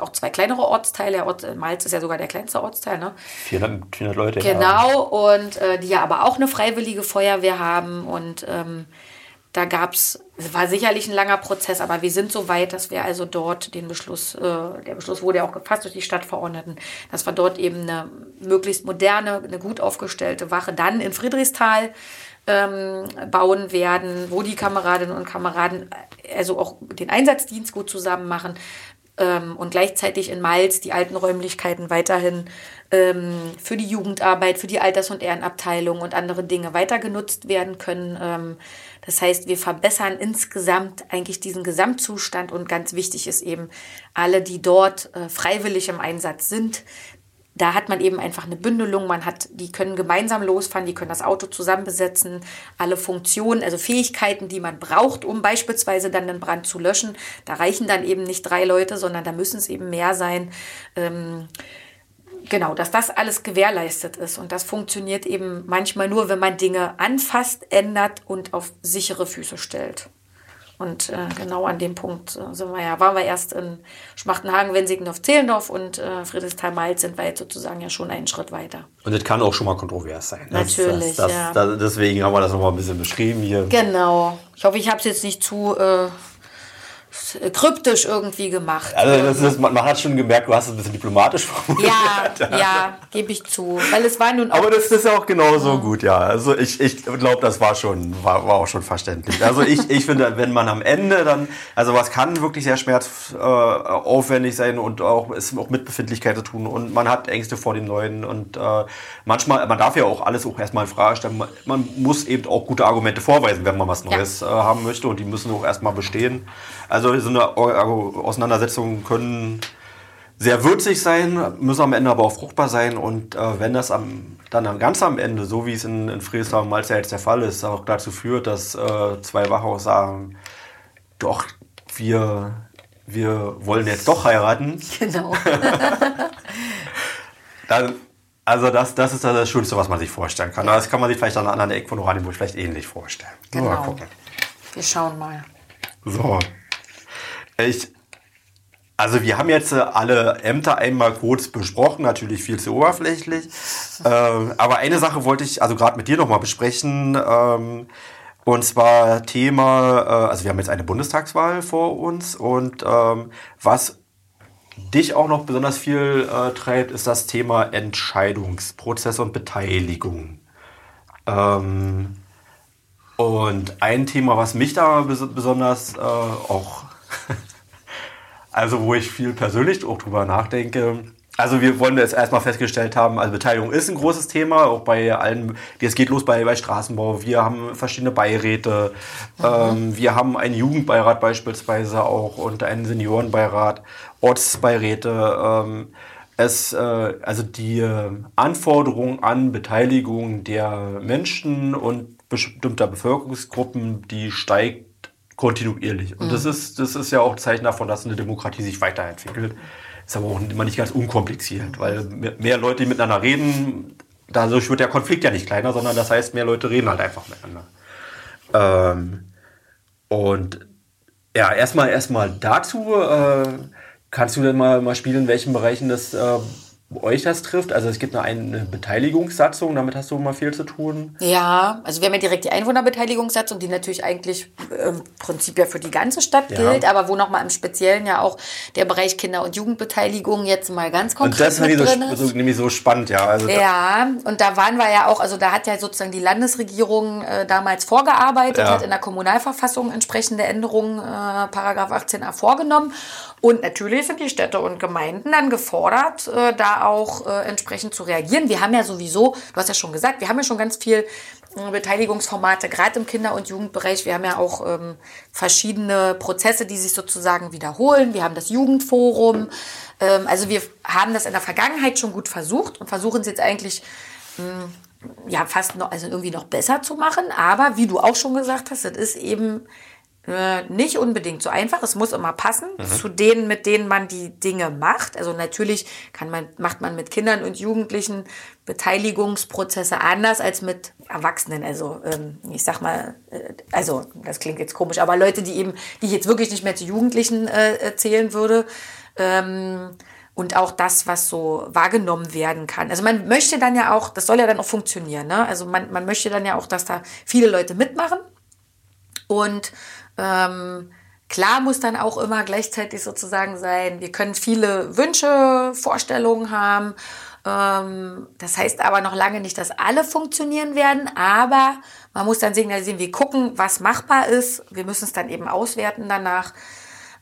auch zwei kleinere Ortsteile. Der Ort, Malz ist ja sogar der kleinste Ortsteil, ne? 400, 400 Leute. Ja. Genau, und äh, die ja aber auch eine freiwillige Feuerwehr haben. Und ähm, da gab es, war sicherlich ein langer Prozess, aber wir sind so weit, dass wir also dort den Beschluss, äh, der Beschluss wurde ja auch gefasst durch die Stadtverordneten, dass wir dort eben eine möglichst moderne, eine gut aufgestellte Wache dann in Friedrichsthal ähm, bauen werden, wo die Kameradinnen und Kameraden also auch den Einsatzdienst gut zusammen machen ähm, und gleichzeitig in Malz die alten Räumlichkeiten weiterhin ähm, für die Jugendarbeit, für die Alters- und Ehrenabteilung und andere Dinge weiter genutzt werden können. Ähm, das heißt, wir verbessern insgesamt eigentlich diesen Gesamtzustand und ganz wichtig ist eben, alle, die dort äh, freiwillig im Einsatz sind, da hat man eben einfach eine Bündelung, man hat, die können gemeinsam losfahren, die können das Auto zusammen besetzen, alle Funktionen, also Fähigkeiten, die man braucht, um beispielsweise dann den Brand zu löschen. Da reichen dann eben nicht drei Leute, sondern da müssen es eben mehr sein. Ähm, genau, dass das alles gewährleistet ist. Und das funktioniert eben manchmal nur, wenn man Dinge anfasst, ändert und auf sichere Füße stellt. Und äh, genau an dem Punkt äh, sind wir ja, waren wir erst in Schmachtenhagen, Wensigendorf, Zehlendorf und äh, Friedrichsthal-Malz sind wir jetzt sozusagen ja schon einen Schritt weiter. Und das kann auch schon mal kontrovers sein. Das, Natürlich, das, das, ja. das, deswegen haben wir das nochmal ein bisschen beschrieben hier. Genau. Ich hoffe, ich habe es jetzt nicht zu äh, kryptisch irgendwie gemacht. Also das ist, man, man hat schon gemerkt, du hast es ein bisschen diplomatisch formuliert. ja, [LAUGHS] ja, gebe ich zu. Weil es war nun auch Aber das ist ja auch genauso gut, ja. Also ich, ich glaube, das war schon, war, war auch schon verständlich. Also ich, ich finde, wenn man am Ende dann, also was kann wirklich sehr schmerzaufwendig sein und auch ist auch mit Befindlichkeit zu tun und man hat Ängste vor dem Neuen und äh, manchmal, man darf ja auch alles auch erstmal in Frage stellen. Man, man muss eben auch gute Argumente vorweisen, wenn man was Neues äh, haben möchte und die müssen auch erstmal bestehen. Also so eine Auseinandersetzung können sehr würzig sein, müssen am Ende aber auch fruchtbar sein. Und äh, wenn das am, dann ganz am Ende, so wie es in, in Friesland und Malz ja jetzt der Fall ist, auch dazu führt, dass äh, zwei Wachhaus sagen, doch, wir, wir wollen jetzt doch heiraten, [LAUGHS] genau. [LAUGHS] dann, also das, das ist das Schönste, was man sich vorstellen kann. Das kann man sich vielleicht an einer anderen Ecke von Oranienburg vielleicht ähnlich vorstellen. Mal genau. gucken. Wir schauen mal. So. Ich, also wir haben jetzt äh, alle Ämter einmal kurz besprochen, natürlich viel zu oberflächlich. ähm, aber eine Sache wollte ich also gerade mit dir nochmal besprechen. Ähm, und zwar Thema, äh, also wir haben jetzt eine Bundestagswahl vor uns und ähm, was dich auch noch besonders viel äh, treibt, ist das Thema Entscheidungsprozess und Beteiligung. Ähm, und ein Thema, was mich da bes besonders äh, auch, [LAUGHS] also wo ich viel persönlich auch drüber nachdenke, Also wir wollen jetzt erstmal festgestellt haben, also Beteiligung ist ein großes Thema, auch bei allen, es geht los bei, bei Straßenbau, wir haben verschiedene Beiräte, mhm. ähm, wir haben einen Jugendbeirat beispielsweise auch und einen Seniorenbeirat, Ortsbeiräte. Ähm, es, äh, also die äh, Anforderung an Beteiligung der Menschen und bestimmter Bevölkerungsgruppen, die steigt kontinuierlich. Und mhm. das, ist, das ist ja auch ein Zeichen davon, dass eine Demokratie sich weiterentwickelt. Ist aber auch immer nicht ganz unkompliziert, weil mehr Leute, miteinander reden, dadurch wird der Konflikt ja nicht kleiner, sondern das heißt, mehr Leute reden halt einfach miteinander. Ähm, und ja, erstmal erstmal dazu. Äh, kannst du denn mal, mal spielen, in welchen Bereichen das äh, euch das trifft? Also es gibt eine, eine Beteiligungssatzung, damit hast du mal viel zu tun. Ja, also wir haben ja direkt die Einwohnerbeteiligungssatzung, die natürlich eigentlich im Prinzip ja für die ganze Stadt ja. gilt, aber wo nochmal im Speziellen ja auch der Bereich Kinder- und Jugendbeteiligung jetzt mal ganz konkret Und das ich so, so, nämlich so spannend, ja. Also ja, und da waren wir ja auch, also da hat ja sozusagen die Landesregierung äh, damals vorgearbeitet, ja. hat in der Kommunalverfassung entsprechende Änderungen, äh, Paragraph 18a vorgenommen und natürlich sind die Städte und Gemeinden dann gefordert, äh, da auch äh, entsprechend zu reagieren. Wir haben ja sowieso, du hast ja schon gesagt, wir haben ja schon ganz viel äh, Beteiligungsformate, gerade im Kinder- und Jugendbereich. Wir haben ja auch ähm, verschiedene Prozesse, die sich sozusagen wiederholen. Wir haben das Jugendforum. Ähm, also wir haben das in der Vergangenheit schon gut versucht und versuchen es jetzt eigentlich mh, hm, ja fast noch, also irgendwie noch besser zu machen. Aber wie du auch schon gesagt hast, das ist eben äh, nicht unbedingt so einfach. Es muss immer passen mhm. zu denen, mit denen man die Dinge macht. Also natürlich kann man, macht man mit Kindern und Jugendlichen Beteiligungsprozesse anders als mit Erwachsenen. Also ähm, ich sag mal, äh, also das klingt jetzt komisch, aber Leute, die eben, die ich jetzt wirklich nicht mehr zu Jugendlichen äh, zählen würde. Ähm, und auch das, was so wahrgenommen werden kann. Also man möchte dann ja auch, das soll ja dann auch funktionieren. Ne? Also man, man möchte dann ja auch, dass da viele Leute mitmachen. Und ähm, klar muss dann auch immer gleichzeitig sozusagen sein, wir können viele Wünsche, Vorstellungen haben. Ähm, das heißt aber noch lange nicht, dass alle funktionieren werden, aber man muss dann signalisieren, wir gucken, was machbar ist. Wir müssen es dann eben auswerten danach.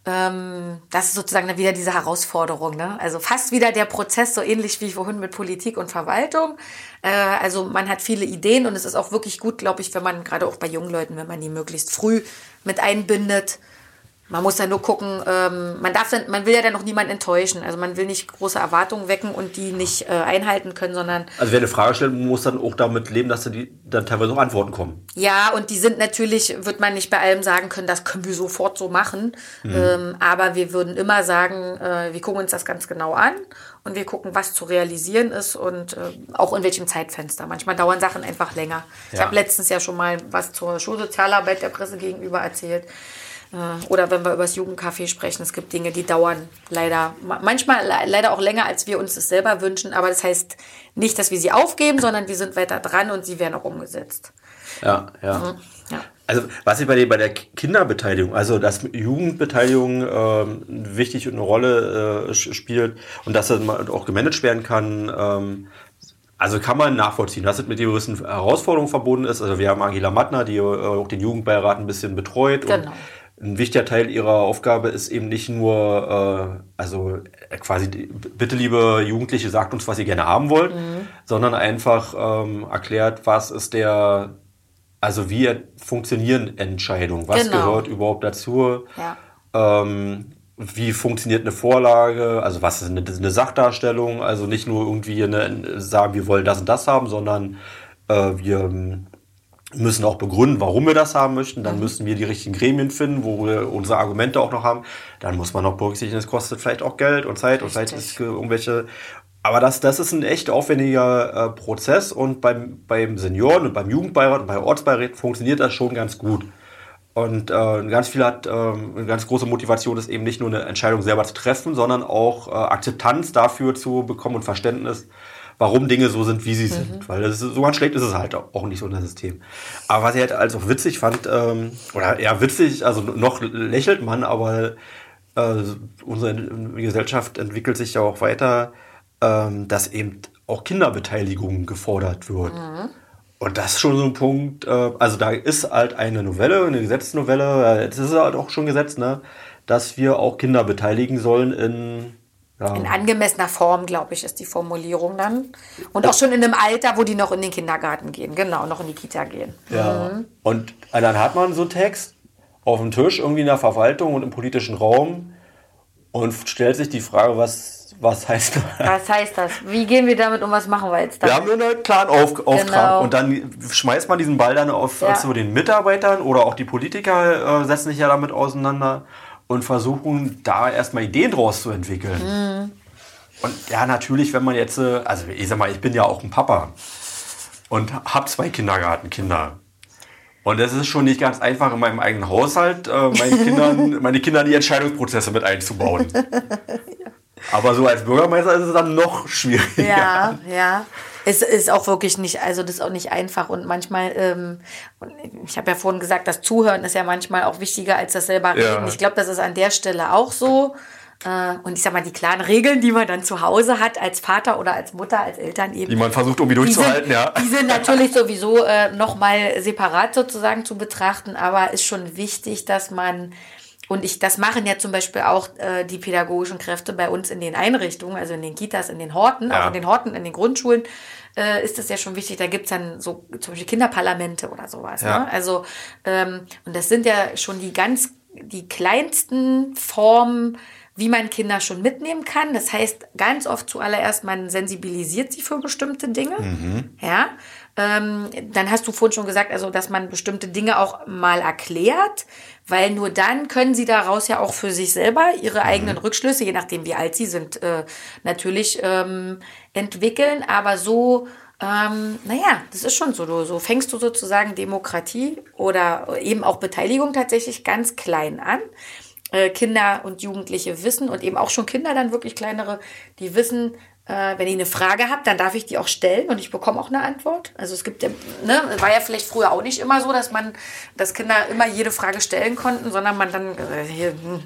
Ähm, das ist sozusagen dann wieder diese Herausforderung. Ne? Also fast wieder der Prozess, so ähnlich wie vorhin mit Politik und Verwaltung. Äh, also man hat viele Ideen und es ist auch wirklich gut, glaube ich, wenn man gerade auch bei jungen Leuten, wenn man die möglichst früh mit einbindet. Man muss ja nur gucken, ähm, man darf dann, man will ja dann noch niemanden enttäuschen. Also man will nicht große Erwartungen wecken und die nicht äh, einhalten können, sondern. Also wer eine Frage stellt, muss dann auch damit leben, dass die dann teilweise auch Antworten kommen. Ja, und die sind natürlich, wird man nicht bei allem sagen können, das können wir sofort so machen. Mhm. Ähm, aber wir würden immer sagen, äh, wir gucken uns das ganz genau an und wir gucken, was zu realisieren ist und äh, auch in welchem Zeitfenster. Manchmal dauern Sachen einfach länger. Ja. Ich habe letztens ja schon mal was zur Schulsozialarbeit der Presse gegenüber erzählt. Äh, oder wenn wir über das Jugendcafé sprechen, es gibt Dinge, die dauern leider, manchmal leider auch länger, als wir uns das selber wünschen. Aber das heißt nicht, dass wir sie aufgeben, sondern wir sind weiter dran und sie werden auch umgesetzt. Ja, ja. Mhm, ja. Also was ich bei der, bei der Kinderbeteiligung, also dass Jugendbeteiligung ähm, wichtig und eine Rolle äh, spielt und dass das auch gemanagt werden kann, ähm, also kann man nachvollziehen, dass es mit gewissen Herausforderungen verbunden ist. Also wir haben Angela Mattner, die äh, auch den Jugendbeirat ein bisschen betreut. Genau ein wichtiger Teil ihrer Aufgabe ist eben nicht nur, äh, also quasi, bitte liebe Jugendliche, sagt uns, was ihr gerne haben wollt, mhm. sondern einfach ähm, erklärt, was ist der, also wie funktionieren Entscheidungen, was genau. gehört überhaupt dazu, ja. ähm, wie funktioniert eine Vorlage, also was ist eine, eine Sachdarstellung, also nicht nur irgendwie eine, sagen, wir wollen das und das haben, sondern äh, wir müssen auch begründen, warum wir das haben möchten. Dann mhm. müssen wir die richtigen Gremien finden, wo wir unsere Argumente auch noch haben. Dann muss man noch berücksichtigen, es kostet vielleicht auch Geld und Zeit Richtig. und vielleicht ist irgendwelche. Aber das, das ist ein echt aufwendiger äh, Prozess und beim, beim Senioren und beim Jugendbeirat und bei Ortsbeirat funktioniert das schon ganz gut. Und äh, ganz viel hat, äh, eine ganz große Motivation ist eben nicht nur eine Entscheidung selber zu treffen, sondern auch äh, Akzeptanz dafür zu bekommen und Verständnis, warum Dinge so sind, wie sie mhm. sind. Weil ist, so ganz schlecht ist es halt auch nicht so in das System. Aber was ich halt als auch witzig fand, ähm, oder eher witzig, also noch lächelt man, aber äh, unsere Gesellschaft entwickelt sich ja auch weiter, ähm, dass eben auch Kinderbeteiligung gefordert wird. Mhm. Und das ist schon so ein Punkt, äh, also da ist halt eine Novelle, eine Gesetznovelle, das ist halt auch schon Gesetz, ne, dass wir auch Kinder beteiligen sollen in Ja. In angemessener Form, glaube ich, ist die Formulierung dann. Und auch schon in einem Alter, wo die noch in den Kindergarten gehen, genau, noch in die Kita gehen. Ja. Mhm. Und dann hat man so einen Text auf dem Tisch, irgendwie in der Verwaltung und im politischen Raum und stellt sich die Frage, was, was heißt das? Was heißt das? Wie gehen wir damit um? Was machen wir jetzt damit? Wir haben nur einen klaren auf Auftrag genau. und dann schmeißt man diesen Ball dann auf ja. zu den Mitarbeitern oder auch die Politiker äh, setzen sich ja damit auseinander und versuchen da erstmal Ideen draus zu entwickeln. Mhm. Und ja, natürlich, wenn man jetzt, äh, also ich sag mal, ich bin ja auch ein Papa und habe zwei Kindergartenkinder. Und es ist schon nicht ganz einfach in meinem eigenen Haushalt, äh, meinen Kindern, [LAUGHS] meine Kinder in die Entscheidungsprozesse mit einzubauen. [LAUGHS] Aber so als Bürgermeister ist es dann noch schwieriger. Ja, ja. Es ist auch wirklich nicht, also das ist auch nicht einfach und manchmal, ähm, ich habe ja vorhin gesagt, das Zuhören ist ja manchmal auch wichtiger als das selber reden. Ja. Ich glaube, das ist an der Stelle auch so. Äh, und ich sag mal, die klaren Regeln, die man dann zu Hause hat, als Vater oder als Mutter, als Eltern eben. Die man versucht irgendwie durchzuhalten, die sind, ja. Die sind natürlich sowieso äh, nochmal separat sozusagen zu betrachten, aber ist schon wichtig, dass man und ich, das machen ja zum Beispiel auch äh, die pädagogischen Kräfte bei uns in den Einrichtungen, also in den Kitas, in den Horten, ja. auch in den Horten, in den Grundschulen, äh, ist das ja schon wichtig. Da gibt's dann so zum Beispiel Kinderparlamente oder sowas. Ja. Ne? Also, ähm, und das sind ja schon die ganz, die kleinsten Formen, wie man Kinder schon mitnehmen kann. Das heißt, ganz oft zuallererst, man sensibilisiert sie für bestimmte Dinge. Mhm. Ja. Ähm, dann hast du vorhin schon gesagt, also, dass man bestimmte Dinge auch mal erklärt weil nur dann können sie daraus ja auch für sich selber ihre eigenen mhm. Rückschlüsse, je nachdem wie alt sie sind, äh, natürlich ähm, entwickeln. Aber so, ähm, naja, das ist schon so. Du, so fängst du sozusagen Demokratie oder eben auch Beteiligung tatsächlich ganz klein an. Äh, Kinder und Jugendliche wissen und eben auch schon Kinder dann wirklich kleinere, die wissen, äh, wenn ich eine Frage habe, dann darf ich die auch stellen und ich bekomme auch eine Antwort. Also es gibt ja, ne, war ja vielleicht früher auch nicht immer so, dass man, dass Kinder immer jede Frage stellen konnten, sondern man dann, äh, hier, hm,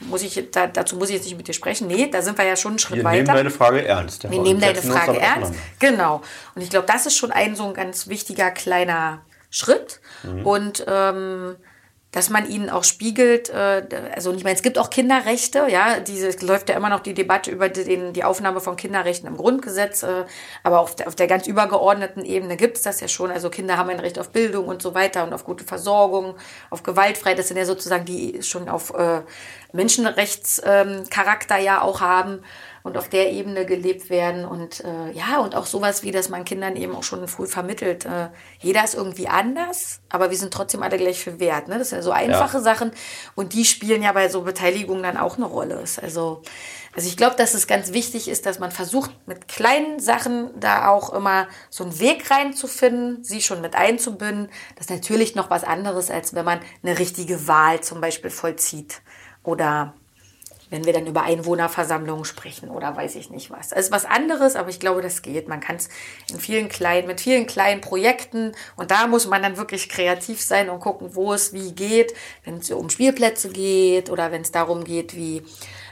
muss ich, da, dazu muss ich jetzt nicht mit dir sprechen. Nee, da sind wir ja schon einen Schritt wir weiter. Wir nehmen deine Frage ernst. Wir nehmen deine Frage ernst. Genau. Und ich glaube, das ist schon ein so ein ganz wichtiger kleiner Schritt. Mhm. Und ähm, dass man ihnen auch spiegelt, äh, also ich meine, es gibt auch Kinderrechte, ja, diese läuft ja immer noch die Debatte über den, die Aufnahme von Kinderrechten im Grundgesetz, äh, aber auf der, auf der ganz übergeordneten Ebene gibt es das ja schon. Also Kinder haben ein Recht auf Bildung und so weiter und auf gute Versorgung, auf Gewaltfreiheit. Das sind ja sozusagen die schon auf äh, Menschenrechtscharakter ähm, ja auch haben und auf der Ebene gelebt werden. Und äh, ja, und auch sowas wie, dass man Kindern eben auch schon früh vermittelt. Äh, jeder ist irgendwie anders, aber wir sind trotzdem alle gleich viel wert. Ne? Das sind ja so einfache ja. Sachen. Und die spielen ja bei so Beteiligung dann auch eine Rolle. Also, also ich glaube, dass es ganz wichtig ist, dass man versucht, mit kleinen Sachen da auch immer so einen Weg reinzufinden, sie schon mit einzubinden. Das ist natürlich noch was anderes, als wenn man eine richtige Wahl zum Beispiel vollzieht. Oder wenn wir dann über Einwohnerversammlungen sprechen oder weiß ich nicht was. Ist was anderes, aber ich glaube, das geht. Man kann es in vielen kleinen, mit vielen kleinen Projekten und da muss man dann wirklich kreativ sein und gucken, wo es wie geht, wenn es um Spielplätze geht oder wenn es darum geht, wie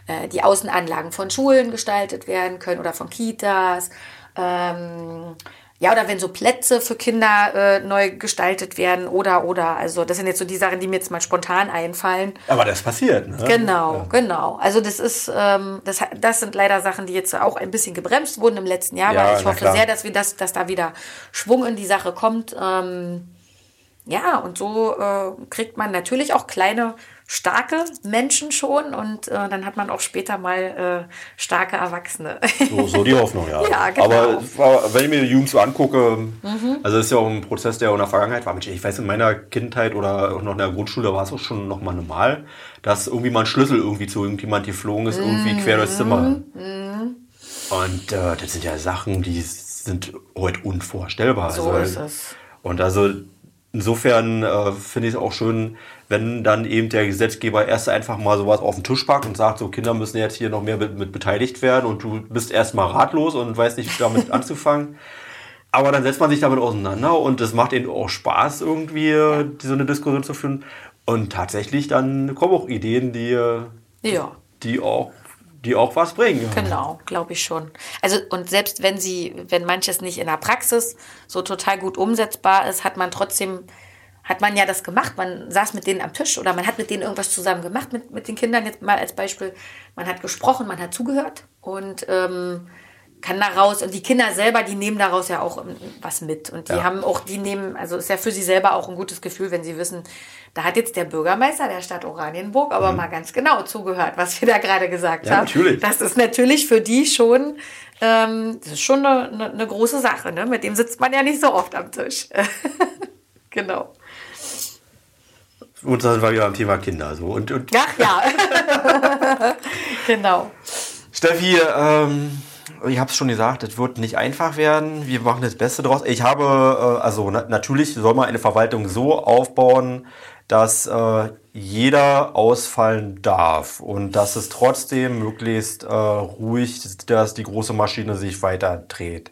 äh, die Außenanlagen von Schulen gestaltet werden können oder von Kitas. Ähm, ja, oder wenn so Plätze für Kinder äh, neu gestaltet werden oder, oder. Also das sind jetzt so die Sachen, die mir jetzt mal spontan einfallen. Aber das passiert, ne? Genau, ja. genau. Also das ist, ähm, das, das sind leider Sachen, die jetzt auch ein bisschen gebremst wurden im letzten Jahr. Ja, aber ich hoffe klar. sehr, dass wir das, dass da wieder Schwung in die Sache kommt. Ähm, ja, und so äh, kriegt man natürlich auch kleine starke Menschen schon und äh, dann hat man auch später mal äh, starke Erwachsene. So, so, die Hoffnung, ja. [LAUGHS] ja genau. Aber wenn ich mir die Jugend so angucke, mhm. also das ist ja auch ein Prozess, der in der Vergangenheit war. Ich weiß, in meiner Kindheit oder auch noch in der Grundschule war es auch schon noch mal normal, dass irgendwie mal ein Schlüssel irgendwie zu irgendjemand geflogen ist, irgendwie mhm. quer durchs Zimmer. Mhm. Und äh, das sind ja Sachen, die sind heute unvorstellbar. So also, ist es. Und also insofern äh, finde ich es auch schön, wenn dann eben der Gesetzgeber erst einfach mal sowas auf den Tisch packt und sagt, so Kinder müssen jetzt hier noch mehr mit, mit beteiligt werden und du bist erstmal ratlos und weißt nicht, damit [LAUGHS] anzufangen. Aber dann setzt man sich damit auseinander und es macht eben auch Spaß, irgendwie so eine Diskussion zu führen. Und tatsächlich dann kommen auch Ideen, die, ja. die auch die auch was bringen. Genau, glaube ich schon. Also und selbst wenn sie, wenn manches nicht in der Praxis so total gut umsetzbar ist, hat man trotzdem hat man ja das gemacht. Man saß mit denen am Tisch oder man hat mit denen irgendwas zusammen gemacht, mit, mit den Kindern jetzt mal als Beispiel. Man hat gesprochen, man hat zugehört und ähm, kann daraus, und die Kinder selber, die nehmen daraus ja auch was mit. Und die ja. haben auch, die nehmen, also ist ja für sie selber auch ein gutes Gefühl, wenn sie wissen, da hat jetzt der Bürgermeister der Stadt Oranienburg aber mhm. mal ganz genau zugehört, was wir da gerade gesagt ja, haben. Natürlich. Das ist natürlich für die schon, ähm, das ist schon eine, eine, eine große Sache. Ne? Mit dem sitzt man ja nicht so oft am Tisch. [LAUGHS] genau. Und dann war wieder am Thema Kinder. So. Und, und Ach ja, [LAUGHS] genau. Steffi, ähm, ich habe es schon gesagt, es wird nicht einfach werden. Wir machen das Beste draus. Ich habe, äh, also na natürlich soll man eine Verwaltung so aufbauen, dass äh, jeder ausfallen darf und dass es trotzdem möglichst äh, ruhig, dass die große Maschine sich weiter dreht.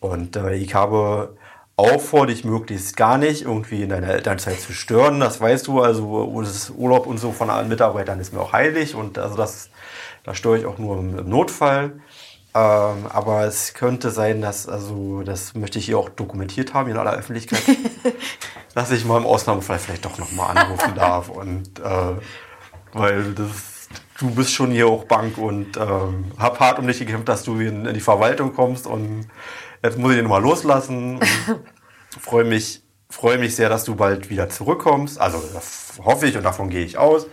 Und äh, ich habe auch vor, dich möglichst gar nicht irgendwie in deiner Elternzeit zu stören. Das weißt du, also das Urlaub und so von allen Mitarbeitern ist mir auch heilig und also das, da störe ich auch nur im, im Notfall. Ähm, aber es könnte sein, dass, also das möchte ich hier auch dokumentiert haben in aller Öffentlichkeit, [LAUGHS] dass ich mal im Ausnahmefall vielleicht doch nochmal anrufen [LAUGHS] darf. Und äh, weil das, du bist schon hier auch Bank und ähm, hab hart um dich gekämpft, dass du in, in die Verwaltung kommst. Und jetzt muss ich den nochmal loslassen. [LAUGHS] freue mich, freue mich sehr, dass du bald wieder zurückkommst. Also das hoffe ich und davon gehe ich aus.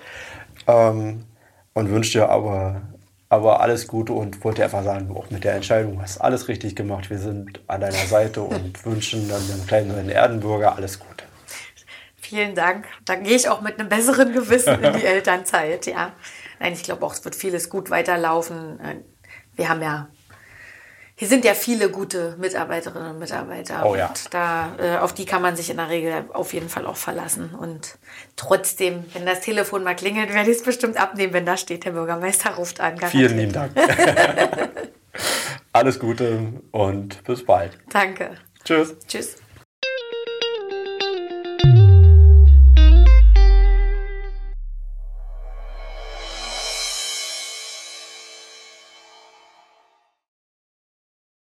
Ähm, und wünsche dir aber aber alles Gute und wollte einfach sagen, auch mit der Entscheidung hast alles richtig gemacht. Wir sind an deiner Seite [LAUGHS] und wünschen dann dem kleinen Erdenbürger alles Gute. Vielen Dank. Dann gehe ich auch mit einem besseren Gewissen in die [LAUGHS] Elternzeit. Ja. Nein, ich glaube auch, es wird vieles gut weiterlaufen. Wir haben ja hier sind ja viele gute Mitarbeiterinnen und Mitarbeiter. Oh ja. Und da, äh, auf die kann man sich in der Regel auf jeden Fall auch verlassen. Und trotzdem, wenn das Telefon mal klingelt, werde ich es bestimmt abnehmen, wenn da steht, der Bürgermeister ruft an. Garantiert. Vielen lieben Dank. [LAUGHS] Alles Gute und bis bald. Danke. Tschüss. Tschüss.